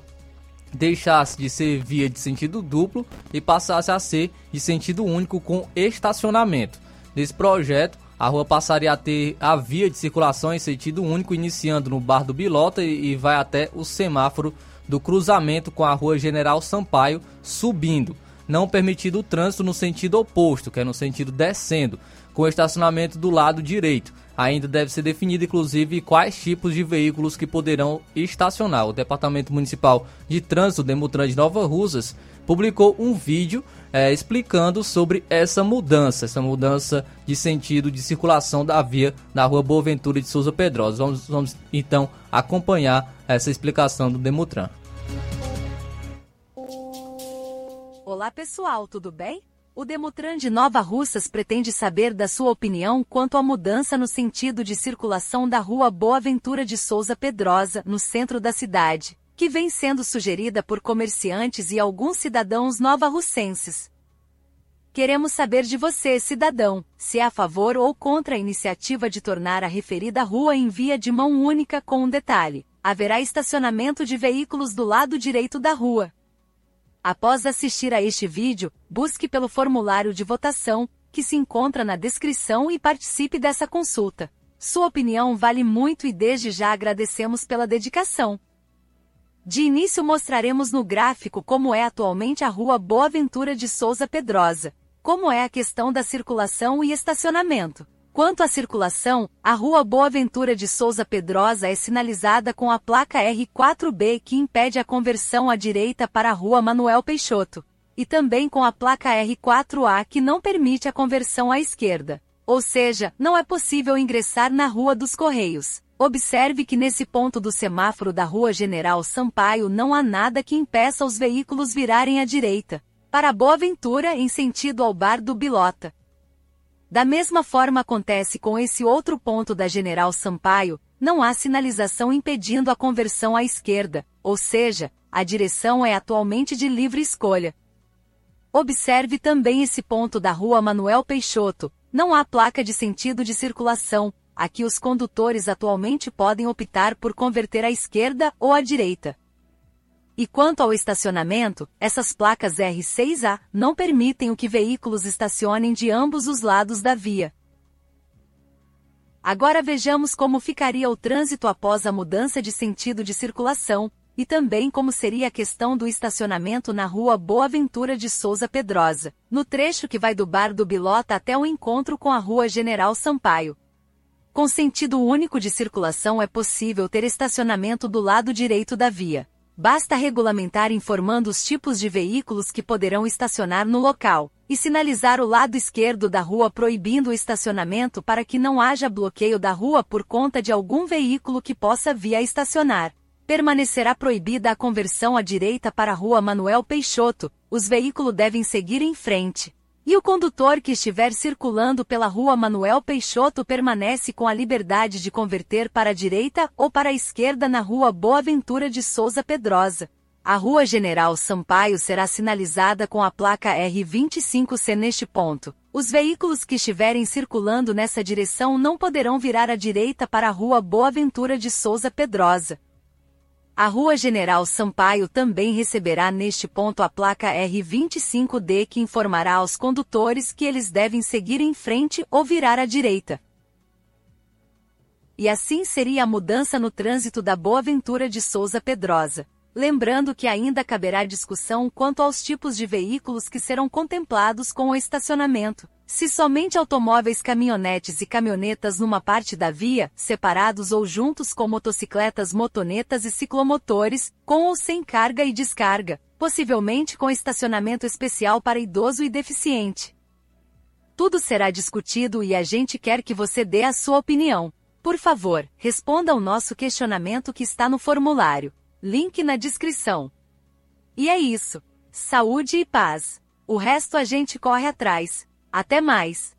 deixasse de ser via de sentido duplo e passasse a ser de sentido único com estacionamento. Nesse projeto, a rua passaria a ter a via de circulação em sentido único, iniciando no Bar do Bilota e, vai até o semáforo do cruzamento com a rua General Sampaio, subindo. Não permitido o trânsito no sentido oposto, que é no sentido descendo, com estacionamento do lado direito. Ainda deve ser definido, inclusive, quais tipos de veículos que poderão estacionar. O Departamento Municipal de Trânsito, Demutran de Nova Rusas, publicou um vídeo é, explicando sobre essa mudança, essa mudança de sentido de circulação da via na rua Boa Ventura de Souza Pedrosa. Vamos, vamos então acompanhar essa explicação do Demutran. Olá pessoal, tudo bem? O Demutran de Nova Russas pretende saber da sua opinião quanto à mudança no sentido de circulação da rua Boa Ventura de Souza Pedrosa, no centro da cidade, que vem sendo sugerida por comerciantes e alguns cidadãos nova-russenses. Queremos saber de você, cidadão, se é a favor ou contra a iniciativa de tornar a referida rua em via de mão única com um detalhe. Haverá estacionamento de veículos do lado direito da rua. Após assistir a este vídeo, busque pelo formulário de votação, que se encontra na descrição e participe dessa consulta. Sua opinião vale muito e desde já agradecemos pela dedicação. De início mostraremos no gráfico como é atualmente a rua Boa Ventura de Souza Pedrosa, como é a questão da circulação e estacionamento. Quanto à circulação, a rua Boa Ventura de Souza Pedrosa é sinalizada com a placa R4B que impede a conversão à direita para a rua Manuel Peixoto, e também com a placa R4A que não permite a conversão à esquerda. Ou seja, não é possível ingressar na Rua dos Correios. Observe que nesse ponto do semáforo da Rua General Sampaio não há nada que impeça os veículos virarem à direita, para Boa Ventura em sentido ao Bar do Bilota. Da mesma forma acontece com esse outro ponto da General Sampaio, não há sinalização impedindo a conversão à esquerda, ou seja, a direção é atualmente de livre escolha. Observe também esse ponto da Rua Manuel Peixoto, não há placa de sentido de circulação, aqui os condutores atualmente podem optar por converter à esquerda ou à direita. E quanto ao estacionamento, essas placas R6A não permitem o que veículos estacionem de ambos os lados da via. Agora vejamos como ficaria o trânsito após a mudança de sentido de circulação, e também como seria a questão do estacionamento na rua Boa Ventura de Souza Pedrosa, no trecho que vai do Bar do Bilota até o encontro com a rua General Sampaio. Com sentido único de circulação é possível ter estacionamento do lado direito da via. Basta regulamentar informando os tipos de veículos que poderão estacionar no local, e sinalizar o lado esquerdo da rua proibindo o estacionamento para que não haja bloqueio da rua por conta de algum veículo que possa vir a estacionar. Permanecerá proibida a conversão à direita para a rua Manuel Peixoto, os veículos devem seguir em frente. E o condutor que estiver circulando pela rua Manuel Peixoto permanece com a liberdade de converter para a direita ou para a esquerda na rua Boa Ventura de Souza Pedrosa. A rua General Sampaio será sinalizada com a placa R25C neste ponto. Os veículos que estiverem circulando nessa direção não poderão virar à direita para a rua Boa Ventura de Souza Pedrosa. A Rua General Sampaio também receberá neste ponto a placa R25D que informará aos condutores que eles devem seguir em frente ou virar à direita. E assim seria a mudança no trânsito da Boa Ventura de Souza Pedrosa. Lembrando que ainda caberá discussão quanto aos tipos de veículos que serão contemplados com o estacionamento. Se somente automóveis, caminhonetes e caminhonetas numa parte da via, separados ou juntos com motocicletas, motonetas e ciclomotores, com ou sem carga e descarga, possivelmente com estacionamento especial para idoso e deficiente. Tudo será discutido e a gente quer que você dê a sua opinião. Por favor, responda ao nosso questionamento que está no formulário. Link na descrição. E é isso. Saúde e paz. O resto a gente corre atrás. Até mais.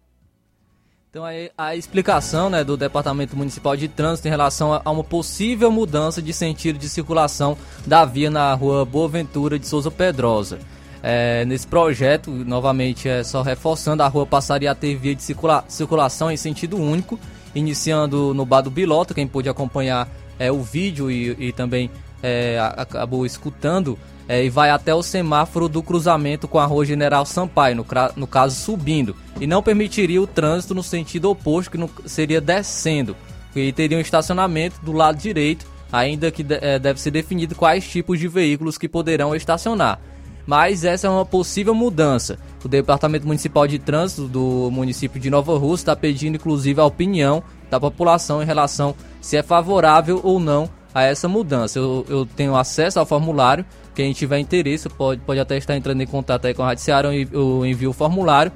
Então aí a explicação né, do Departamento Municipal de Trânsito em relação a uma possível mudança de sentido de circulação da via na rua Boa Ventura de Souza Pedrosa. É, nesse projeto, novamente, é só reforçando, a rua passaria a ter via de circula circulação em sentido único, iniciando no Bar do quem pôde acompanhar é, o vídeo e, e também é, acabou escutando é, e vai até o semáforo do cruzamento com a rua General Sampaio, no, no caso subindo, e não permitiria o trânsito no sentido oposto, que no, seria descendo, e teria um estacionamento do lado direito, ainda que é, deve ser definido quais tipos de veículos que poderão estacionar. Mas essa é uma possível mudança. O Departamento Municipal de Trânsito do município de Nova Rússia está pedindo inclusive a opinião da população em relação se é favorável ou não a essa mudança. Eu, eu tenho acesso ao formulário, quem tiver interesse pode, pode até estar entrando em contato aí com a Rádio Ceará, eu envio o formulário.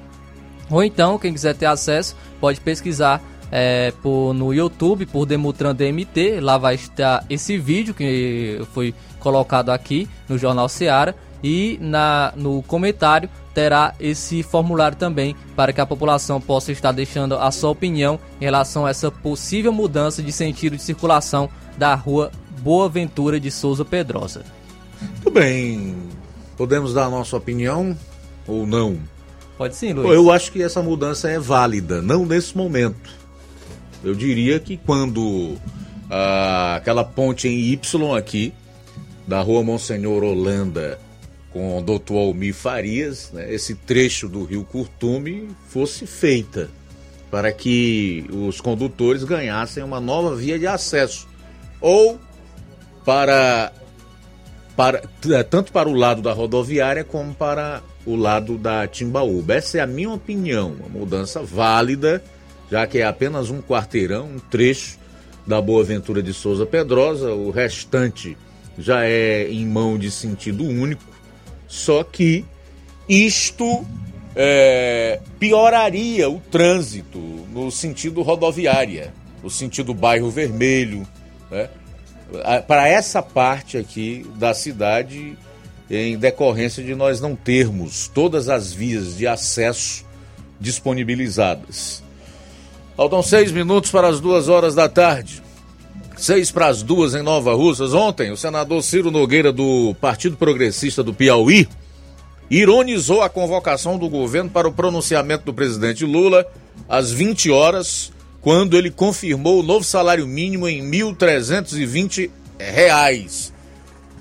Ou então, quem quiser ter acesso, pode pesquisar é, por, no YouTube por Demutran DMT. Lá vai estar esse vídeo que foi colocado aqui no Jornal Ceará. E na, no comentário terá esse formulário também para que a população possa estar deixando a sua opinião em relação a essa possível mudança de sentido de circulação da rua Boa Ventura de Souza Pedrosa. Tudo bem. Podemos dar a nossa opinião ou não? Pode sim, Luiz. Eu acho que essa mudança é válida, não nesse momento. Eu diria que quando ah, aquela ponte em Y aqui, da rua Monsenhor Holanda com o Dr. Almir Farias, né, esse trecho do Rio Curtume fosse feita para que os condutores ganhassem uma nova via de acesso ou para, para é, tanto para o lado da rodoviária como para o lado da Timbaúba. Essa é a minha opinião, uma mudança válida, já que é apenas um quarteirão, um trecho da Boa Ventura de Souza Pedrosa, o restante já é em mão de sentido único, só que isto é, pioraria o trânsito no sentido rodoviária, no sentido bairro vermelho, né? para essa parte aqui da cidade, em decorrência de nós não termos todas as vias de acesso disponibilizadas. Faltam seis minutos para as duas horas da tarde. Seis para as duas em Nova Russas. Ontem, o senador Ciro Nogueira, do Partido Progressista do Piauí, ironizou a convocação do governo para o pronunciamento do presidente Lula às 20 horas quando ele confirmou o novo salário mínimo em 1.320 reais.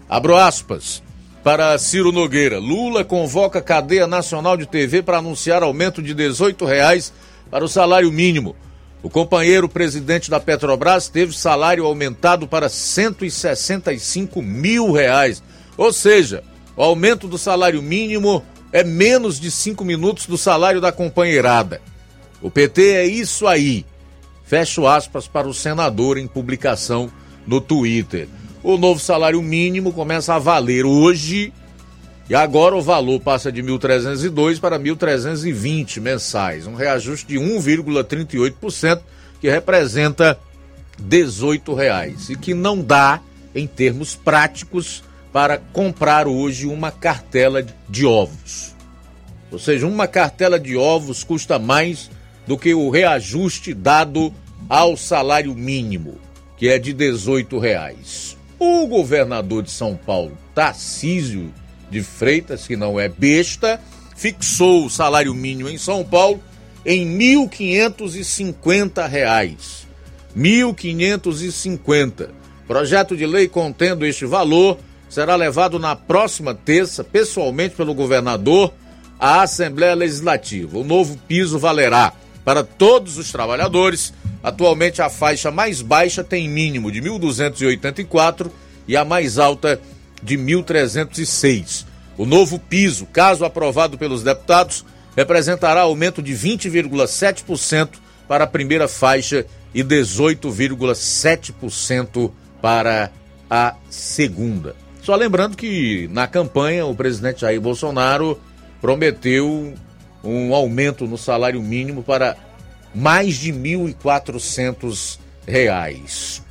Abro aspas. Para Ciro Nogueira, Lula convoca a cadeia nacional de TV para anunciar aumento de 18 reais para o salário mínimo. O companheiro presidente da Petrobras teve salário aumentado para 165 mil reais. Ou seja, o aumento do salário mínimo é menos de cinco minutos do salário da companheirada. O PT é isso aí. Fecho aspas para o senador em publicação no Twitter. O novo salário mínimo começa a valer hoje e agora o valor passa de 1.302 para 1.320 mensais, um reajuste de 1,38%, que representa 18 reais, e que não dá, em termos práticos, para comprar hoje uma cartela de ovos. Ou seja, uma cartela de ovos custa mais do que o reajuste dado ao salário mínimo, que é de 18 reais. O governador de São Paulo, Tarcísio de Freitas, que não é besta, fixou o salário mínimo em São Paulo em 1.550 reais. 1.550. Projeto de lei contendo este valor será levado na próxima terça, pessoalmente pelo governador, à Assembleia Legislativa. O novo piso valerá para todos os trabalhadores. Atualmente a faixa mais baixa tem mínimo de 1.284 e a mais alta de 1.306. O novo piso, caso aprovado pelos deputados, representará aumento de 20,7% para a primeira faixa e 18,7% para a segunda. Só lembrando que na campanha o presidente Jair Bolsonaro prometeu um aumento no salário mínimo para mais de 1.400 reais.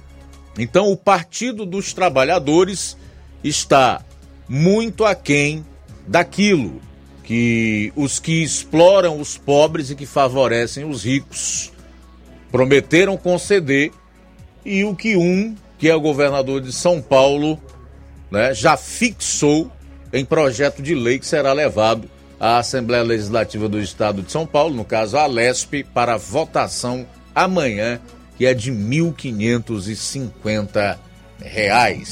Então o Partido dos Trabalhadores está muito aquém daquilo que os que exploram os pobres e que favorecem os ricos prometeram conceder e o que um, que é o governador de São Paulo, né, já fixou em projeto de lei que será levado à Assembleia Legislativa do Estado de São Paulo, no caso a Lesp, para votação amanhã, que é de R$ 1.550.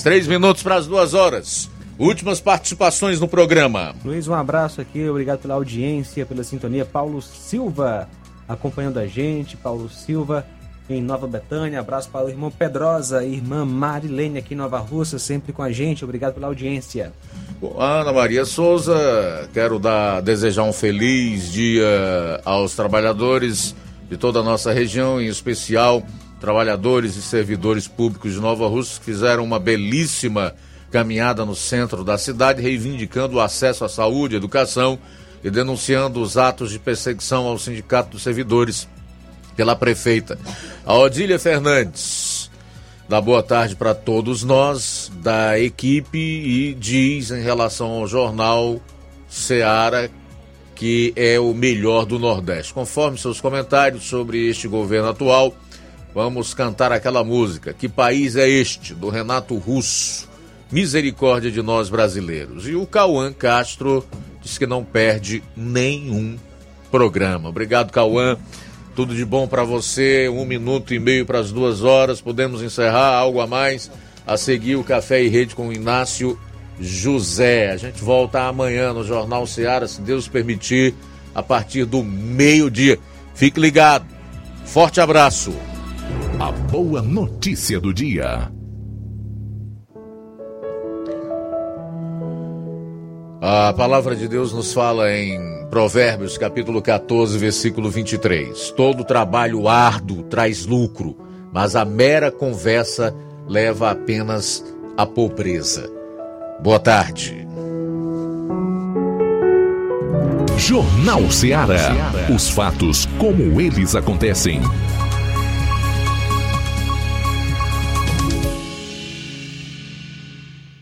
Três minutos para as duas horas. Últimas participações no programa. Luiz, um abraço aqui, obrigado pela audiência, pela sintonia. Paulo Silva acompanhando a gente, Paulo Silva em Nova Betânia. Abraço para o irmão Pedrosa e irmã Marilene aqui em Nova Rússia, sempre com a gente. Obrigado pela audiência. Ana Maria Souza, quero dar, desejar um feliz dia aos trabalhadores de toda a nossa região, em especial trabalhadores e servidores públicos de Nova Rússia que fizeram uma belíssima caminhada no centro da cidade, reivindicando o acesso à saúde, educação e denunciando os atos de perseguição ao Sindicato dos Servidores pela prefeita. A Odília Fernandes dá boa tarde para todos nós da equipe e diz em relação ao jornal Seara que é o melhor do Nordeste. Conforme seus comentários sobre este governo atual, vamos cantar aquela música. Que país é este? Do Renato Russo. Misericórdia de nós brasileiros. E o Cauã Castro diz que não perde nenhum programa. Obrigado, Cauã. Tudo de bom para você. Um minuto e meio para as duas horas. Podemos encerrar algo a mais. A seguir o Café e Rede com Inácio José. A gente volta amanhã no Jornal Seara, se Deus permitir, a partir do meio-dia. Fique ligado. Forte abraço. A boa notícia do dia. A palavra de Deus nos fala em Provérbios, capítulo 14, versículo 23. Todo trabalho árduo traz lucro, mas a mera conversa leva apenas à pobreza. Boa tarde. Jornal Ceará. Os fatos como eles acontecem.